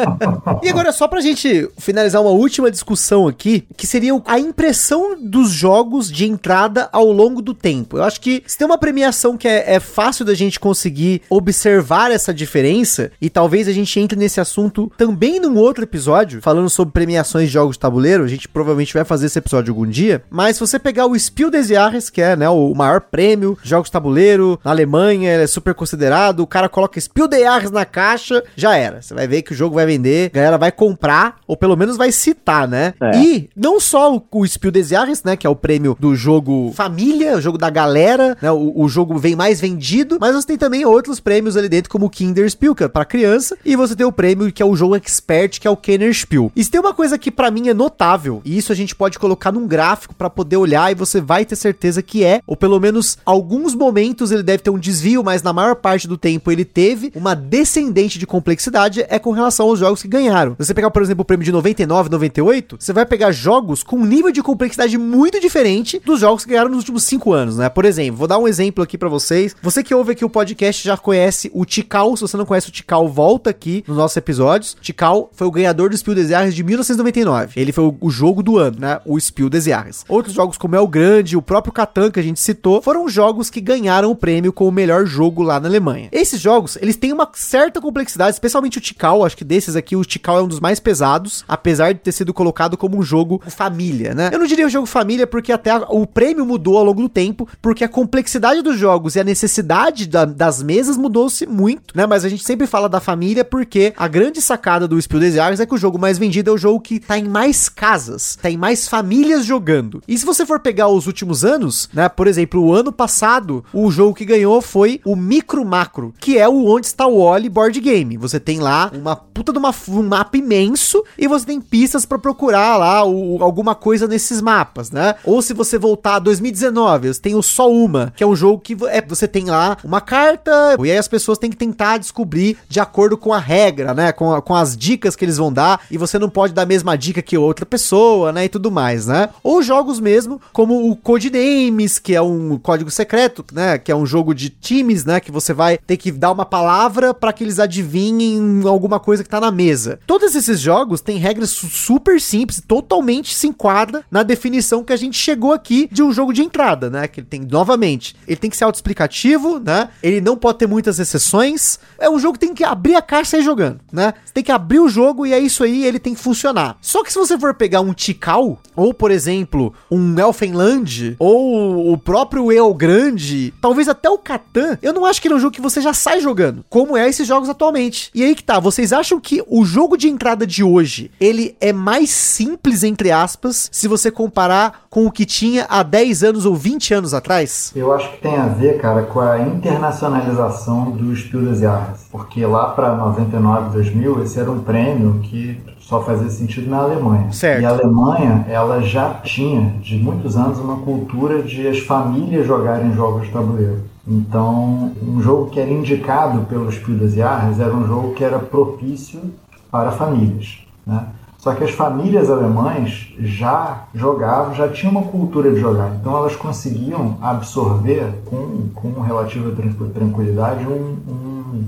<laughs> e agora, só pra gente finalizar uma última discussão aqui, que seria a impressão dos jogos de entrada ao longo do tempo. Eu acho que se tem uma premiação que é, é fácil da gente conseguir observar essa diferença, e talvez a gente entre nesse assunto também num outro episódio, falando sobre premiações de jogos de tabuleiro, a gente provavelmente vai fazer esse episódio algum dia, mas se você pegar o Spiel des Jahres, que é né, o maior prêmio de jogos de tabuleiro, na Alemanha ele é super considerado, o cara coloca Spiel des Jahres na caixa, já era. Você vai ver que o jogo vai vender, a galera vai comprar, ou pelo menos vai citar, né? É. E não só o, o Spiel des Jahres, né, que é o prêmio do jogo família, o jogo da galera, né, o, o jogo vem mais vendido, mas você tem também outros prêmios ali dentro, como o Kinderspiel, que é pra criança, e você tem o prêmio que é o jogo expert, que é o Kennerspiel. E se tem uma coisa que para mim é notável, e isso a gente pode colocar num gráfico para poder olhar e você vai ter certeza que é, ou pelo menos alguns momentos ele deve ter um desvio, mas na maior parte do tempo ele teve uma descendente de complexidade, é com relação aos jogos que ganharam. Você pegar, por exemplo, o prêmio de 99, 98, você vai pegar jogos com um nível de complexidade muito diferente dos jogos que ganharam nos últimos 5 anos, né? Por exemplo, vou dar um exemplo aqui para vocês. Você que ouve aqui o podcast já conhece o Tikal. Se você não conhece o Tikal, volta aqui nos nossos episódios. Tikal foi o ganhador do Spiel des Jahres de 1999. Ele foi o, jogo do ano, né? O Spiel des Jahres. Outros jogos como El Grande, o próprio Catan que a gente citou, foram jogos que ganharam o prêmio com o melhor jogo lá na Alemanha. Esses jogos, eles têm uma certa complexidade, especialmente o Tikal. Acho que desses aqui o Tikal é um dos mais pesados, apesar de ter sido colocado como um jogo família, né? Eu não diria o jogo família porque até o prêmio mudou ao longo do tempo, porque a complexidade dos jogos e a necessidade da, das mesas mudou-se muito, né? Mas a gente sempre fala da família porque a grande sacada do Spiel des Jahres é que o jogo mais vendido é o jogo que tá em mais casas, tá em mais famílias jogando. E se você for pegar os últimos anos, né? Por exemplo, o ano passado, o jogo que ganhou foi o Micro Macro, que é o Onde Está o Oli board game. Você tem lá uma puta de uma, um mapa imenso e você tem pistas para procurar lá o, alguma coisa nesses mapas, né? Ou se você voltar a 2019, você tem o Só Uma, que é um jogo que é, você tem lá uma carta e aí as pessoas têm que tentar descobrir de acordo com a regra, né? Com, a, com as dicas que eles vão dar e você não pode dar a mesma dica que outra pessoa, né? E tudo mais, né? Ou jogos mesmo, como o Codenames, que é um código secreto, né? Que é um jogo de times, né? Que você vai ter que dar uma palavra para que eles adivinhem alguma coisa que tá na mesa. Todos esses jogos têm regras super simples, totalmente se enquadra na definição que a gente chegou aqui de um jogo de entrada, né? Que ele tem, novamente, ele tem que ser autoexplicativo, né? Ele não pode ter muitas exceções. É um jogo que tem que abrir a caixa e sair jogando, né? Você tem que abrir o jogo e é isso aí, ele tem que funcionar. Só que se você for pegar um Tikal, ou por exemplo, um Elfenland, ou o próprio El Grande, talvez até o Catan, eu não acho que ele é um jogo que você já sai jogando, como é esses jogos atualmente. E aí que tá, vocês acham que o jogo de entrada de hoje, ele é mais simples, entre aspas, se você comparar com o que tinha há 10 anos ou 20 anos atrás? Eu acho que tem a ver, cara, com a internacionalização dos des Jahres. Porque lá para 99, 2000, esse era um prêmio que só fazia sentido na Alemanha. Certo. E a Alemanha, ela já tinha, de muitos anos, uma cultura de as famílias jogarem jogos de tabuleiro. Então, um jogo que era indicado pelos Spiel des Jahres era um jogo que era propício para famílias, né? Só que as famílias alemãs já jogavam, já tinham uma cultura de jogar. Então elas conseguiam absorver com, com relativa tranquilidade um, um,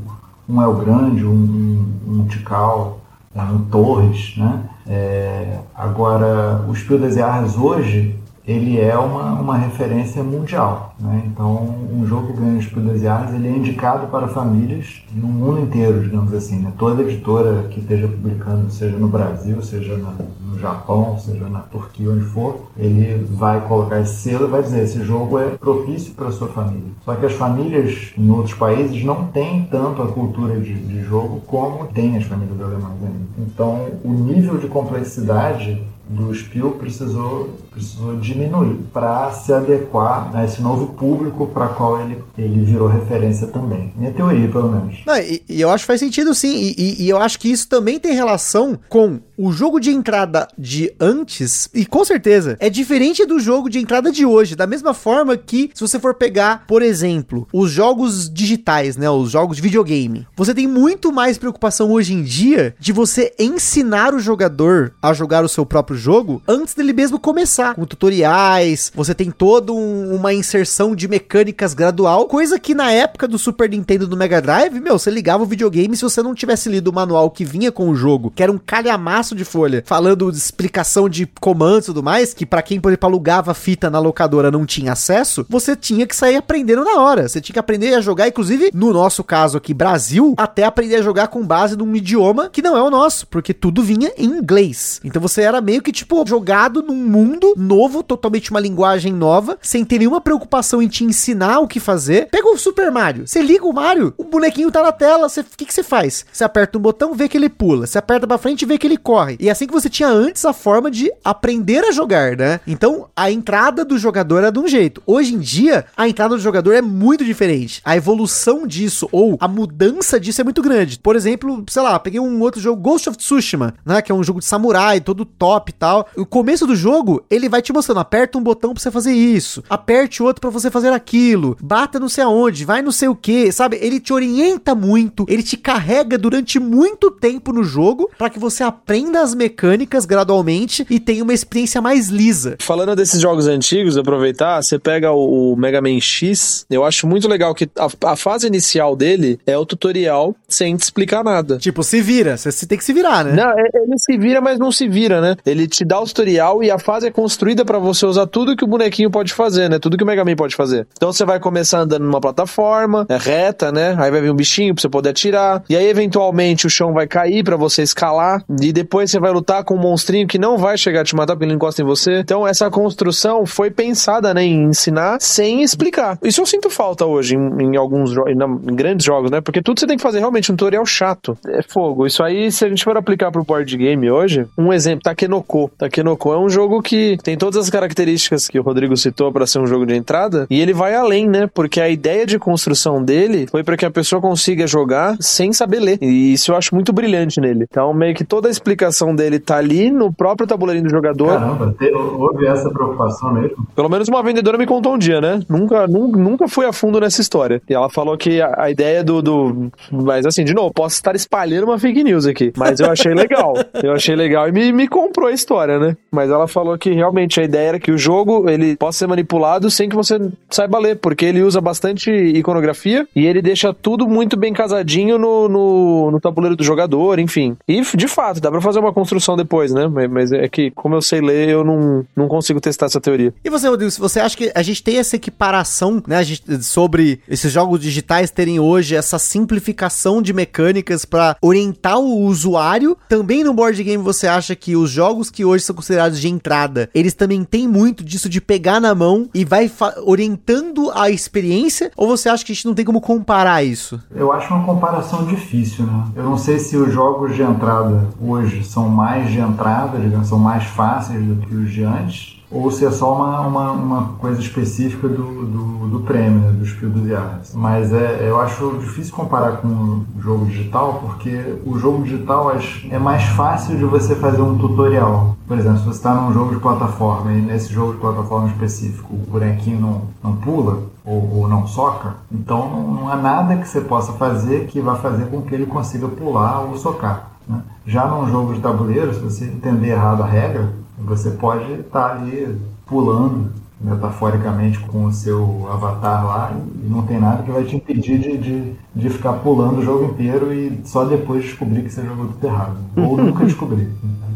um El Grande, um, um Tikal, um Torres. Né? É, agora, os Spiel des Jahres hoje ele é uma, uma referência mundial. Né? Então, um jogo que ganha os Prudesiais, ele é indicado para famílias no mundo inteiro, digamos assim. Né? Toda editora que esteja publicando, seja no Brasil, seja na, no Japão, seja na Turquia, onde for, ele vai colocar esse selo e vai dizer esse jogo é propício para a sua família. Só que as famílias em outros países não têm tanto a cultura de, de jogo como tem as famílias alemãs ainda. Então, o nível de complexidade do Spiel precisou, precisou diminuir para se adequar a esse novo público para qual ele, ele virou referência também. Minha teoria, pelo menos. Não, e, e, eu acho que faz sentido sim, e, e, e, eu acho que isso também tem relação com o jogo de entrada de antes, e com certeza é diferente do jogo de entrada de hoje, da mesma forma que se você for pegar, por exemplo, os jogos digitais, né, os jogos de videogame, você tem muito mais preocupação hoje em dia de você ensinar o jogador a jogar o seu próprio jogo antes dele mesmo começar, com tutoriais, você tem toda um, uma inserção de mecânicas gradual, coisa que na época do Super Nintendo do Mega Drive, meu, você ligava o videogame se você não tivesse lido o manual que vinha com o jogo, que era um calhamaço de folha, falando de explicação de comandos e tudo mais, que para quem, por exemplo, alugava fita na locadora não tinha acesso, você tinha que sair aprendendo na hora. Você tinha que aprender a jogar, inclusive, no nosso caso aqui, Brasil, até aprender a jogar com base num idioma que não é o nosso, porque tudo vinha em inglês. Então você era meio que, tipo, jogado num mundo novo, totalmente uma linguagem nova, sem ter nenhuma preocupação em te ensinar o que fazer. Pega o Super Mario, você liga o Mario, o bonequinho tá na tela, o que, que você faz? Você aperta um botão, vê que ele pula, você aperta pra frente vê que ele corre. E é assim que você tinha antes a forma de aprender a jogar, né? Então a entrada do jogador era de um jeito. Hoje em dia, a entrada do jogador é muito diferente. A evolução disso ou a mudança disso é muito grande. Por exemplo, sei lá, peguei um outro jogo, Ghost of Tsushima, né? Que é um jogo de samurai, todo top e tal. O começo do jogo, ele vai te mostrando, aperta um botão pra você fazer isso, aperte outro para você fazer aquilo, bata não sei aonde, vai não sei o que, sabe? Ele te orienta muito, ele te carrega durante muito tempo no jogo para que você aprenda as mecânicas gradualmente e tenha uma experiência mais lisa. Falando desses jogos antigos, aproveitar, você pega o, Mega Man X, eu acho muito legal que a, a, fase inicial dele é o tutorial sem te explicar nada. Tipo, se vira, você tem que se virar, né? Não, ele se vira, mas não se vira, né? Ele te dá o tutorial e a fase é construída para você usar tudo que o bonequinho pode fazer, né? Tudo que o Mega Man pode fazer. Então você vai começar andando numa plataforma, é reta, né? Aí vai vir um bichinho pra você poder atirar. E aí, eventualmente, o chão vai cair para você escalar. E depois você vai lutar com um monstrinho que não vai chegar a te matar porque ele encosta em você. Então, essa construção foi pensada, né? Em ensinar sem explicar. Isso eu sinto falta hoje em, em alguns em grandes jogos, né? Porque tudo você tem que fazer realmente um tutorial chato. É fogo. Isso aí, se a gente for aplicar pro board game hoje, um exemplo, Takenoko. Takenoko é um jogo que tem todas as características que o Rodrigo citou para ser um jogo de entrada, e ele vai além, né? Porque a ideia de construção dele foi para que a pessoa consiga jogar sem saber ler. E isso eu acho muito brilhante nele. Então, meio que toda a explicação dele tá ali no próprio tabuleirinho do jogador. Caramba, houve essa preocupação mesmo? Pelo menos uma vendedora me contou um dia, né? Nunca, nunca, nunca fui a fundo nessa história. E ela falou que a, a ideia do, do. Mas assim, de novo, posso estar espalhando uma fake news aqui. Mas eu achei legal. <laughs> eu achei legal e me, me comprou a história, né? Mas ela falou que realmente a ideia era que o jogo ele possa ser manipulado sem que você saiba ler, porque ele usa bastante iconografia e ele deixa tudo muito bem casadinho no, no, no tabuleiro do jogador, enfim. E de fato, dá pra fazer uma construção depois, né? Mas, mas é que, como eu sei ler, eu não, não consigo testar essa teoria. E você, Rodrigo, se você acha que a gente tem essa equiparação, né, gente, sobre esses jogos digitais terem hoje essa simplificação de mecânicas para orientar o usuário, também no board game você acha que os jogos que hoje são considerados de entrada, eles também têm muito disso de pegar na mão e vai orientando a experiência? Ou você acha que a gente não tem como comparar isso? Eu acho uma comparação difícil, né? Eu não sei se os jogos de entrada hoje são mais de entrada, digamos, são mais fáceis do que os de antes ou se é só uma, uma, uma coisa específica do, do, do prêmio, né, dos Field Yards. Mas é, eu acho difícil comparar com o jogo digital, porque o jogo digital é mais fácil de você fazer um tutorial. Por exemplo, se você está num jogo de plataforma e nesse jogo de plataforma específico o bonequinho não, não pula, ou, ou, não soca, então não, não há nada que você possa fazer que vá fazer com que ele consiga pular ou socar. Né? Já num jogo de tabuleiro, se você entender errado a regra, você pode estar tá ali pulando metaforicamente com o seu avatar lá e não tem nada que vai te impedir de, de, de ficar pulando o jogo inteiro e só depois descobrir que você jogou tudo errado. Ou nunca <laughs> descobrir.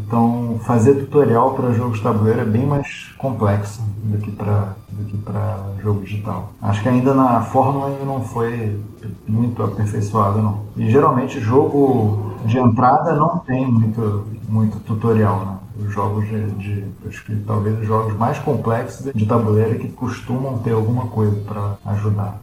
Então, fazer tutorial para jogos de tabuleiro é bem mais complexo do que para do que para jogo digital. Acho que ainda na fórmula ainda não foi muito aperfeiçoada, não. E geralmente jogo de entrada não tem muito, muito tutorial, né? Os jogos de, de, acho que talvez os jogos mais complexos de tabuleiro que costumam ter alguma coisa para ajudar.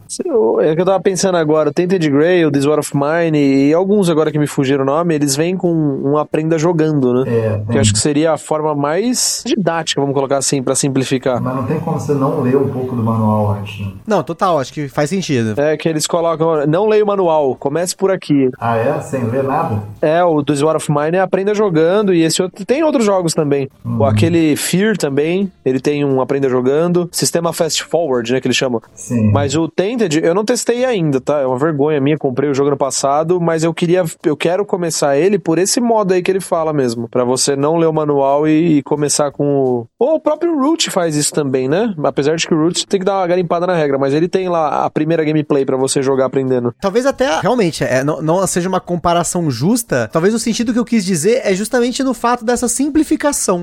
É que eu tava pensando agora, o Tainted Grail, This War of Mine e alguns agora que me fugiram o nome, eles vêm com um aprenda jogando, né? É, que eu acho que seria a forma mais didática, vamos colocar assim, para simplificar. Mas não tem como você não ler um pouco do manual antes, né? Não, total, acho que faz sentido. É que eles colocam, não leia o manual, comece por aqui. Ah, é? Sem ler nada? É, o This War of Mine é aprenda jogando e esse outro tem outros jogos também. Uhum. Aquele Fear também, ele tem um aprenda jogando. Sistema Fast Forward, né, que eles chamam. Sim. Mas o Tainted, eu não testei ainda, tá? É uma vergonha minha, comprei o jogo no passado, mas eu queria, eu quero começar ele por esse modo aí que ele fala mesmo, para você não ler o manual e, e, começar com o... Ou o próprio Root faz isso também, né? Apesar de que o Root tem que dar uma garimpada na regra, mas ele tem lá a primeira gameplay para você jogar aprendendo. Talvez até, realmente, é, não, não seja uma comparação justa, talvez o sentido que eu quis dizer é justamente no fato dessa simplificação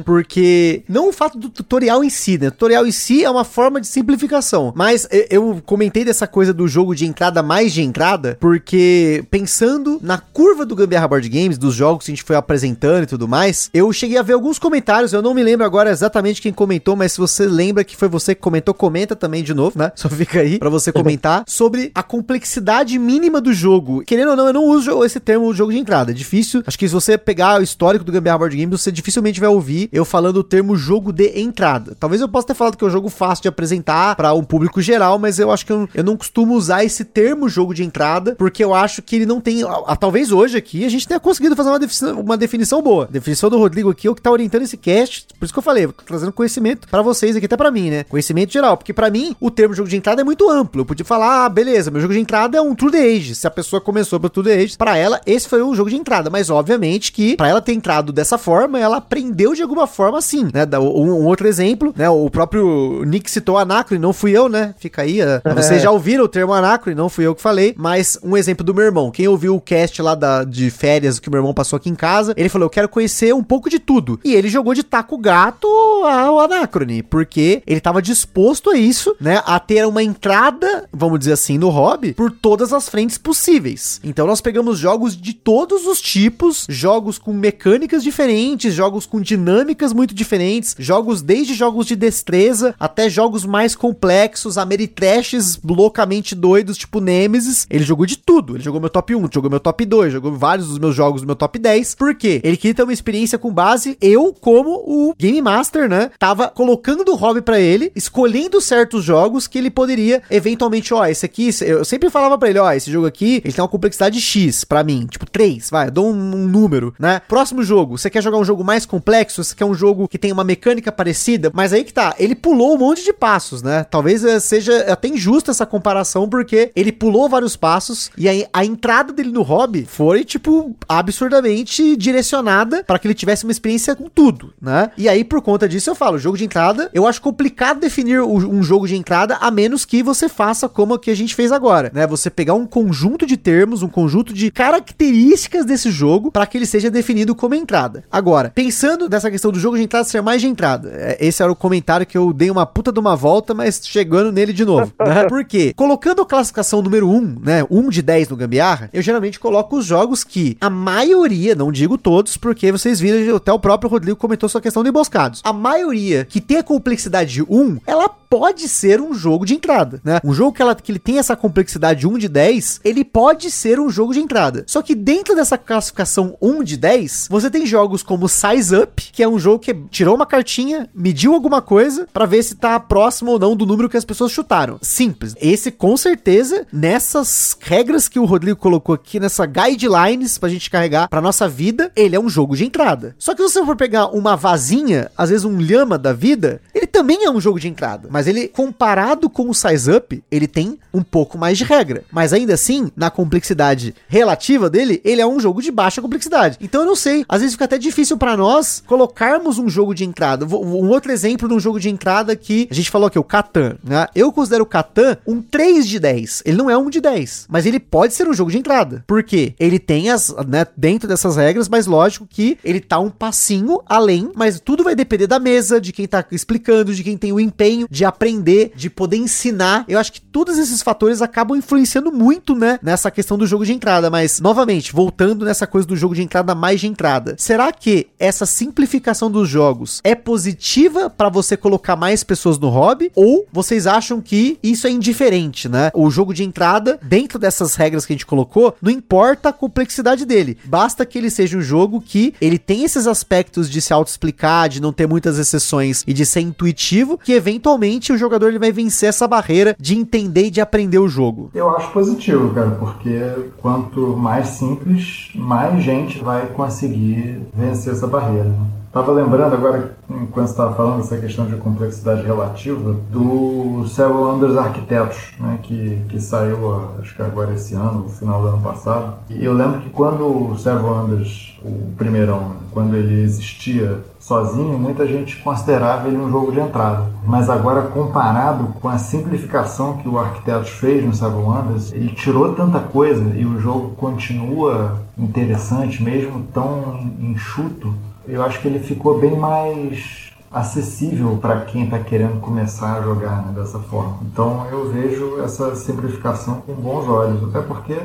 porque não o fato do tutorial em si, né? O tutorial em si é uma forma de simplificação, mas eu comentei dessa coisa do jogo de entrada mais de entrada, porque pensando na curva do Gambiarra Board Games, dos jogos que a gente foi apresentando e tudo mais, eu cheguei a ver alguns comentários, eu não me lembro agora exatamente quem comentou, mas se você lembra que foi você que comentou, comenta também de novo, né? <laughs> Só fica aí para você comentar <laughs> sobre a complexidade mínima do jogo. Querendo ou não, eu não uso esse termo jogo de entrada, é difícil. Acho que se você pegar o histórico do Gambiarra Board Games, você dificilmente vai ouvir eu falando o termo jogo de entrada. Talvez eu possa ter falado que é um jogo fácil de apresentar para um público geral, mas eu acho que eu, eu, não costumo usar esse termo jogo de entrada, porque eu acho que ele não tem. A, a, talvez hoje aqui a gente tenha conseguido fazer uma definição, uma definição boa. A definição do Rodrigo aqui é o que tá orientando esse cast. Por isso que eu falei, trazendo conhecimento para vocês aqui, até para mim, né? Conhecimento geral. Porque para mim, o termo jogo de entrada é muito amplo. Eu podia falar, ah, beleza, meu jogo de entrada é um True the Age. Se a pessoa começou pelo True the Age, pra ela, esse foi um jogo de entrada. Mas obviamente que, para ela ter entrado dessa forma, ela aprendeu de alguma forma assim, né? Um, um, outro exemplo, né? O próprio Nick citou Anacron, não fui eu, né? Fica aí. Uh, é. Vocês já ouviram o termo Anacron, não fui eu que falei, mas um exemplo do meu irmão. Quem ouviu o cast lá da, de férias que o meu irmão passou aqui em casa, ele falou: Eu quero conhecer um pouco de tudo. E ele jogou de taco gato ao Anacrone, porque ele estava disposto a isso, né? A ter uma entrada, vamos dizer assim, no hobby, por todas as frentes possíveis. Então nós pegamos jogos de todos os tipos, jogos com mecânicas diferentes, jogos com dinâmicas muito diferentes, jogos desde jogos de destreza até jogos mais complexos, ameritrashes loucamente doidos, tipo Nemesis. Ele jogou de tudo. Ele jogou meu top 1, jogou meu top 2, jogou vários dos meus jogos do meu top 10. Por quê? Ele queria ter uma experiência com base, eu, como o Game Master, né? Tava colocando do hobby para ele, escolhendo certos jogos que ele poderia eventualmente, ó, esse aqui, eu sempre falava para ele, ó, esse jogo aqui, ele tem uma complexidade X para mim, tipo 3, vai, eu dou um, um número, né? Próximo jogo, você quer jogar um jogo mais complexo, você quer um jogo que tem uma mecânica parecida, mas aí que tá, ele pulou um monte de passos, né? Talvez eh, seja até injusta essa comparação, porque ele pulou vários passos e aí a entrada dele no hobby foi, tipo, absurdamente direcionada para que ele tivesse uma experiência com tudo, né? E aí, por conta disso, eu falo, jogo de entrada, eu acho complicado definir um jogo de entrada a menos que você faça como que a gente fez agora, né? Você pegar um conjunto de termos, um conjunto de características desse jogo para que ele seja definido como entrada. Agora, pensando nessa questão do jogo de entrada ser mais de entrada, é, esse era o comentário que eu dei uma puta de uma volta, mas chegando nele de novo, né? <laughs> Por quê? Colocando a classificação número 1, né? 1 de 10 no Gambiarra, eu geralmente coloco os jogos que a maioria, não digo todos, porque vocês viram, até o próprio Rodrigo comentou sua questão de emboscados. A maioria que tem a complexidade de 1, ela pode ser um jogo de entrada, né? Um jogo que, ela, que ele tem essa complexidade 1 de 10, ele pode ser um jogo de entrada. Só que dentro dessa classificação 1 de 10, você tem jogos como Size Up, que é um jogo que tirou uma cartinha, mediu alguma coisa para ver se tá próximo ou não do número que as pessoas chutaram. Simples. Esse com certeza nessas regras que o Rodrigo colocou aqui nessa guidelines pra gente carregar pra nossa vida, ele é um jogo de entrada. Só que se você for pegar uma vazinha, às vezes um lhama da vida, ele também é um jogo de entrada. Mas ele comparado com o Size Up, ele tem um pouco mais de regra. Mas ainda assim, na complexidade relativa dele, ele é um jogo de baixa complexidade. Então eu não sei, às vezes fica até difícil para nós colocarmos um jogo de entrada. Um outro exemplo de um jogo de entrada que a gente falou aqui, o Catan, né? Eu considero o Catan um 3 de 10. Ele não é um de 10, mas ele pode ser um jogo de entrada. Por quê? Ele tem as, né, dentro dessas regras, mas lógico que ele tá um passinho além, mas tudo vai depender da mesa, de quem tá explicando, de quem tem o empenho de aprender, de poder ensinar. Eu acho que todos esses fatores acabam influenciando muito, né, nessa questão do jogo de entrada. Mas, novamente, voltando nessa coisa do jogo de entrada mais de entrada, será que essa simplificação dos jogos é positiva para você colocar mais pessoas no hobby? Ou vocês acham que isso é indiferente, né? O jogo de entrada, dentro dessas regras que a gente colocou, não importa a complexidade dele. Basta que ele seja um jogo que ele tem esses aspectos de se auto-explicar, de não ter muitas exceções e de ser intuitivo, que eventualmente o jogador ele vai vencer essa barreira de entender e de aprender o jogo. Eu acho positivo, cara, porque quanto mais simples, mais gente vai conseguir vencer essa barreira. Né? Tava lembrando agora, enquanto estava falando essa questão de complexidade relativa, do Several Wonders Arquitetos, né, que, que saiu, acho que agora esse ano, no final do ano passado. E eu lembro que quando o Several Wonders, o primeirão, quando ele existia sozinho, muita gente considerava ele um jogo de entrada. Mas agora, comparado com a simplificação que o Arquitetos fez no Seven Wonders, ele tirou tanta coisa e o jogo continua interessante, mesmo tão enxuto, eu acho que ele ficou bem mais acessível para quem está querendo começar a jogar né, dessa forma. Então eu vejo essa simplificação com bons olhos, até porque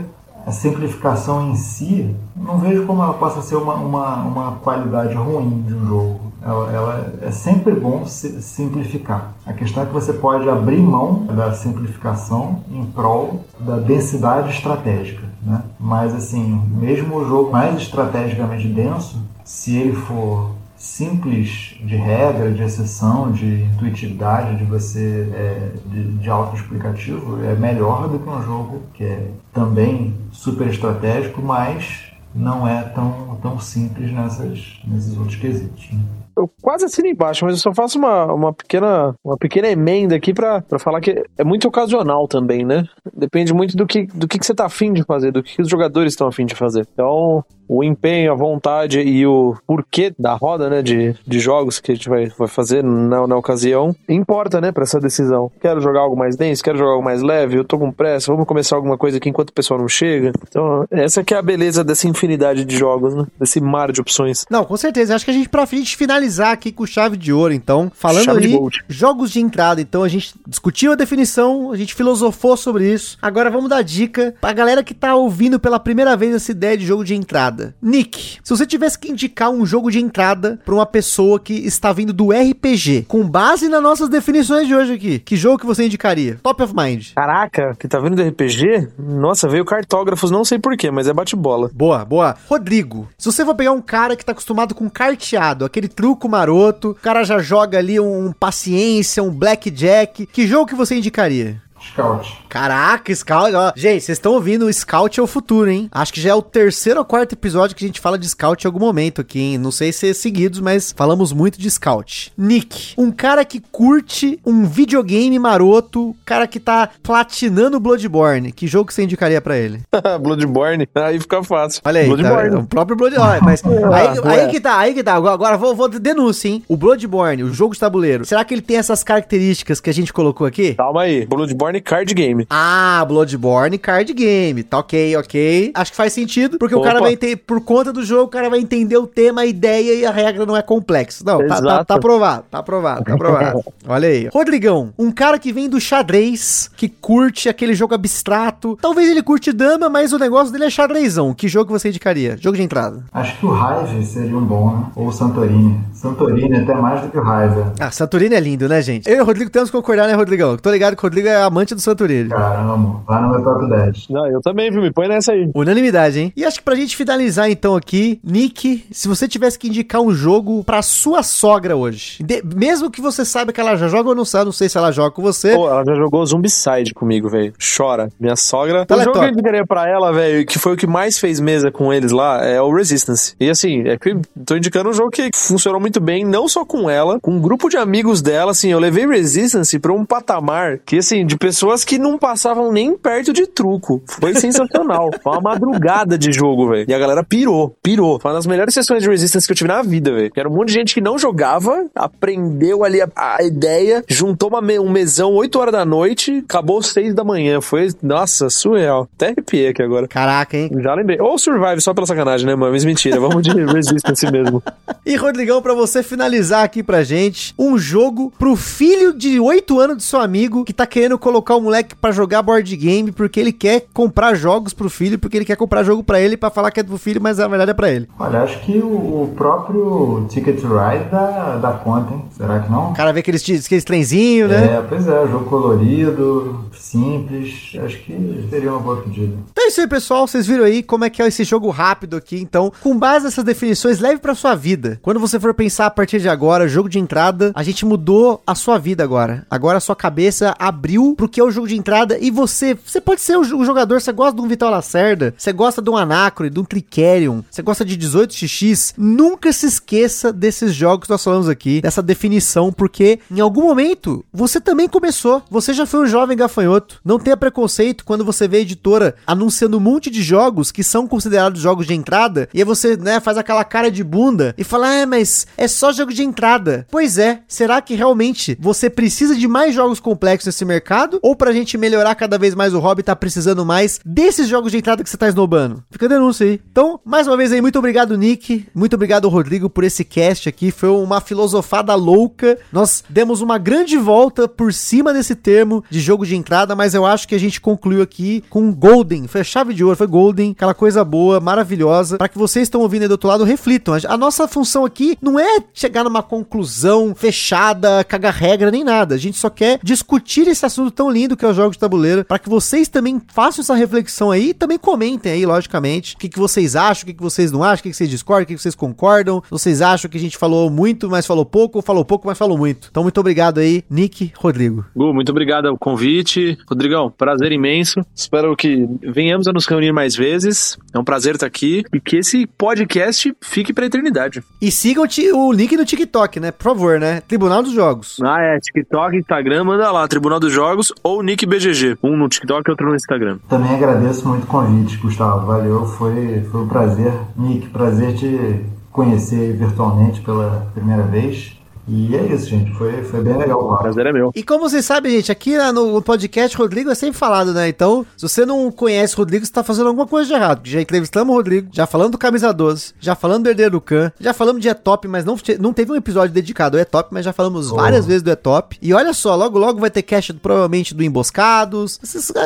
a simplificação em si, não vejo como ela possa ser uma, uma, uma qualidade ruim de um jogo. Ela, ela, é sempre bom simplificar. A questão é que você pode abrir mão da simplificação em prol da densidade estratégica. Né? Mas assim, mesmo o jogo mais estrategicamente denso, se ele for simples de regra, de exceção, de intuitividade, de você é, de, de auto-explicativo, é melhor do que um jogo que é também super estratégico, mas não é tão, tão simples nessas, nesses outros quesitos. Né? Eu quase assino embaixo, mas eu só faço uma, uma, pequena, uma pequena emenda aqui para falar que é muito ocasional também, né? Depende muito do que, do que, que você tá afim de fazer, do que os jogadores estão afim de fazer. Então, o empenho, a vontade e o porquê da roda, né, de, de jogos que a gente vai, vai fazer na, na ocasião, importa, né, para essa decisão. Quero jogar algo mais denso, quero jogar algo mais leve, eu tô com pressa, vamos começar alguma coisa aqui enquanto o pessoal não chega. Então, essa que é a beleza dessa infinidade de jogos, né, desse mar de opções. Não, com certeza. Acho que a gente, pra gente finalizar aqui com chave de ouro, então, falando chave ali, de jogos de entrada, então a gente discutiu a definição, a gente filosofou sobre isso. Agora vamos dar dica pra galera que tá ouvindo pela primeira vez essa ideia de jogo de entrada Nick, se você tivesse que indicar um jogo de entrada para uma pessoa que está vindo do RPG, com base nas nossas definições de hoje aqui, que jogo que você indicaria? Top of mind. Caraca, que tá vindo do RPG? Nossa, veio cartógrafos, não sei porquê, mas é bate-bola. Boa, boa. Rodrigo, se você for pegar um cara que tá acostumado com carteado, aquele truco maroto, o cara já joga ali um paciência, um blackjack, que jogo que você indicaria? Scout. Caraca, Scout. Ó. Gente, vocês estão ouvindo, o Scout é o futuro, hein? Acho que já é o terceiro ou quarto episódio que a gente fala de Scout em algum momento aqui, hein? Não sei se é seguidos, mas falamos muito de Scout. Nick, um cara que curte um videogame maroto, cara que tá platinando Bloodborne. Que jogo que você indicaria para ele? <laughs> Bloodborne, aí fica fácil. Olha aí, tá, o próprio Bloodborne. Mas aí, <laughs> ah, aí que tá, aí que tá. Agora vou, vou denúncia, hein? O Bloodborne, o jogo de tabuleiro, será que ele tem essas características que a gente colocou aqui? Calma aí, Bloodborne Bloodborne Card Game. Ah, Bloodborne Card Game. Tá ok, ok. Acho que faz sentido, porque Opa. o cara vai ter, por conta do jogo, o cara vai entender o tema, a ideia e a regra não é complexa. Não, tá, tá, tá, aprovado, tá aprovado, tá aprovado. <laughs> Olha aí. Rodrigão, um cara que vem do xadrez, que curte aquele jogo abstrato. Talvez ele curte dama, mas o negócio dele é xadrezão. Que jogo você indicaria? Jogo de entrada. Acho que o Hive seria um bom, né? Ou o Santorini. Santorini até mais do que o Hive. Ah, Santorini é lindo, né, gente? Eu e o Rodrigo temos que concordar, né, Rodrigão? Tô ligado que o Rodrigo é amante do Santorini. Caramba, lá no meu top 10. Não, eu também, viu? Me põe nessa aí. Unanimidade, hein? E acho que pra gente finalizar então aqui, Nick, se você tivesse que indicar um jogo pra sua sogra hoje, de, mesmo que você saiba que ela já joga ou não sabe, não sei se ela joga com você. Pô, ela já jogou Zombicide comigo, velho. Chora. Minha sogra. O jogo que eu indicaria pra ela, velho, que foi o que mais fez mesa com eles lá, é o Resistance. E assim, é que tô indicando um jogo que funcionou muito bem, não só com ela, com um grupo de amigos dela, assim, eu levei Resistance pra um patamar que, assim, de pessoas que não passavam nem perto de truco. Foi sensacional. Foi uma madrugada de jogo, velho. E a galera pirou, pirou. Foi uma das melhores sessões de Resistance que eu tive na vida, velho. Era um monte de gente que não jogava, aprendeu ali a, a ideia, juntou uma, um mesão 8 horas da noite, acabou 6 da manhã. Foi, nossa, surreal. Até arrepiei aqui agora. Caraca, hein? Já lembrei. Ou Survive, só pela sacanagem, né, mano? Mas mentira, vamos de Resistance <laughs> mesmo. E Rodrigão, pra você finalizar aqui pra gente, um jogo pro filho de 8 anos do seu amigo que tá querendo colocar o moleque pra jogar board game porque ele quer comprar jogos pro filho, porque ele quer comprar jogo pra ele pra falar que é do filho, mas na verdade é pra ele. Olha, acho que o, próprio Ticket Ride dá, dá conta, hein? Será que não? O cara vê aqueles, aqueles trenzinhos, né? É, pois é, jogo colorido, simples. Acho que seria uma boa pedida. Então é isso aí, pessoal. Vocês viram aí como é que é esse jogo rápido aqui. Então, com base nessas definições, leve pra sua vida. Quando você for pensar a partir de agora, jogo de entrada, a gente mudou a sua vida agora. Agora a sua cabeça abriu pro que é o jogo de entrada e você, você pode ser o jogador, você gosta de um Vital Lacerda, você gosta de um Anacron, de um Tricerion, você gosta de 18xx, nunca se esqueça desses jogos que nós falamos aqui, dessa definição, porque em algum momento você também começou, você já foi um jovem gafanhoto. Não tenha preconceito quando você vê a editora anunciando um monte de jogos que são considerados jogos de entrada, e aí você, né, faz aquela cara de bunda e fala: "Ah, mas é só jogo de entrada". Pois é, será que realmente você precisa de mais jogos complexos nesse mercado ou pra gente melhorar cada vez mais o hobby tá precisando mais desses jogos de entrada que você tá esnobando? Fica a denúncia aí. Então, mais uma vez aí, muito obrigado, Nick. Muito obrigado, Rodrigo, por esse cast aqui. Foi uma filosofada louca. Nós demos uma grande volta por cima desse termo de jogo de entrada, mas eu acho que a gente concluiu aqui com Golden. Foi a chave de ouro, foi Golden, aquela coisa boa, maravilhosa, para que vocês estão ouvindo aí do outro lado reflitam. A nossa função aqui não é chegar numa conclusão fechada, cagar regra nem nada. A gente só quer discutir esse assunto tão lindo que é o jogo de tabuleiro, para que vocês também façam essa reflexão aí e também comentem aí, logicamente, o que, que vocês acham, o que, que vocês não acham, o que, que vocês discordam, o que, que vocês concordam. Vocês acham que a gente falou muito, mas falou pouco, ou falou pouco, mas falou muito. Então, muito obrigado aí, Nick, Rodrigo. Gu, muito obrigado ao convite. Rodrigão, prazer imenso. Espero que venhamos a nos reunir mais vezes. É um prazer estar aqui e que esse podcast fique pra eternidade. E sigam o link no TikTok, né? Por favor, né? Tribunal dos Jogos. Ah, é. TikTok, Instagram, manda lá. Tribunal dos Jogos ou Nick BGG. Um no TikTok e outro no Instagram. Também agradeço muito o convite, Gustavo. Valeu, foi, foi um prazer. Nick, prazer te conhecer virtualmente pela primeira vez. E é isso, gente. Foi, foi bem legal. O prazer é meu. E como vocês sabem, gente, aqui no podcast Rodrigo é sempre falado, né? Então, se você não conhece o Rodrigo, você tá fazendo alguma coisa de errado. Já entrevistamos o Rodrigo, já falando do Camisa 12, já falando do Herdeiro do Khan, já falamos de E-Top, mas não, não teve um episódio dedicado ao E-Top, mas já falamos oh. várias vezes do E-Top. E olha só, logo logo vai ter cast provavelmente do Emboscados.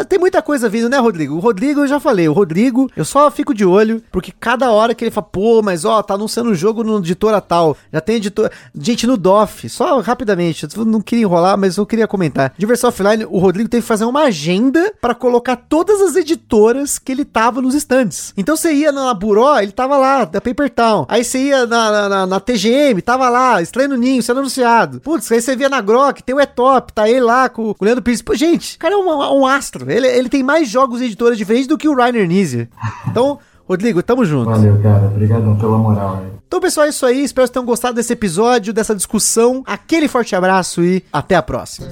Tem muita coisa vindo, né, Rodrigo? O Rodrigo, eu já falei, o Rodrigo, eu só fico de olho, porque cada hora que ele fala, pô, mas ó, tá anunciando um jogo no editora tal, já tem editor. Gente, no DOF, só rapidamente, eu não queria enrolar, mas eu queria comentar. Diversão Offline, o Rodrigo teve que fazer uma agenda para colocar todas as editoras que ele tava nos stands. Então você ia na Buró, ele tava lá, da Paper Town. Aí você ia na, na, na TGM, tava lá, Estranho no Ninho, sendo anunciado. Putz, aí você via na Grok, tem o Etop, tá ele lá com, o Leandro Pires. Pô, gente, o cara é um, um astro. Ele, ele tem mais jogos editoras diferentes do que o Rainer Nizia. Então, Rodrigo, tamo junto. Valeu, cara. Obrigado pela moral aí. Então, pessoal, é isso aí. Espero que tenham gostado desse episódio, dessa discussão. Aquele forte abraço e até a próxima.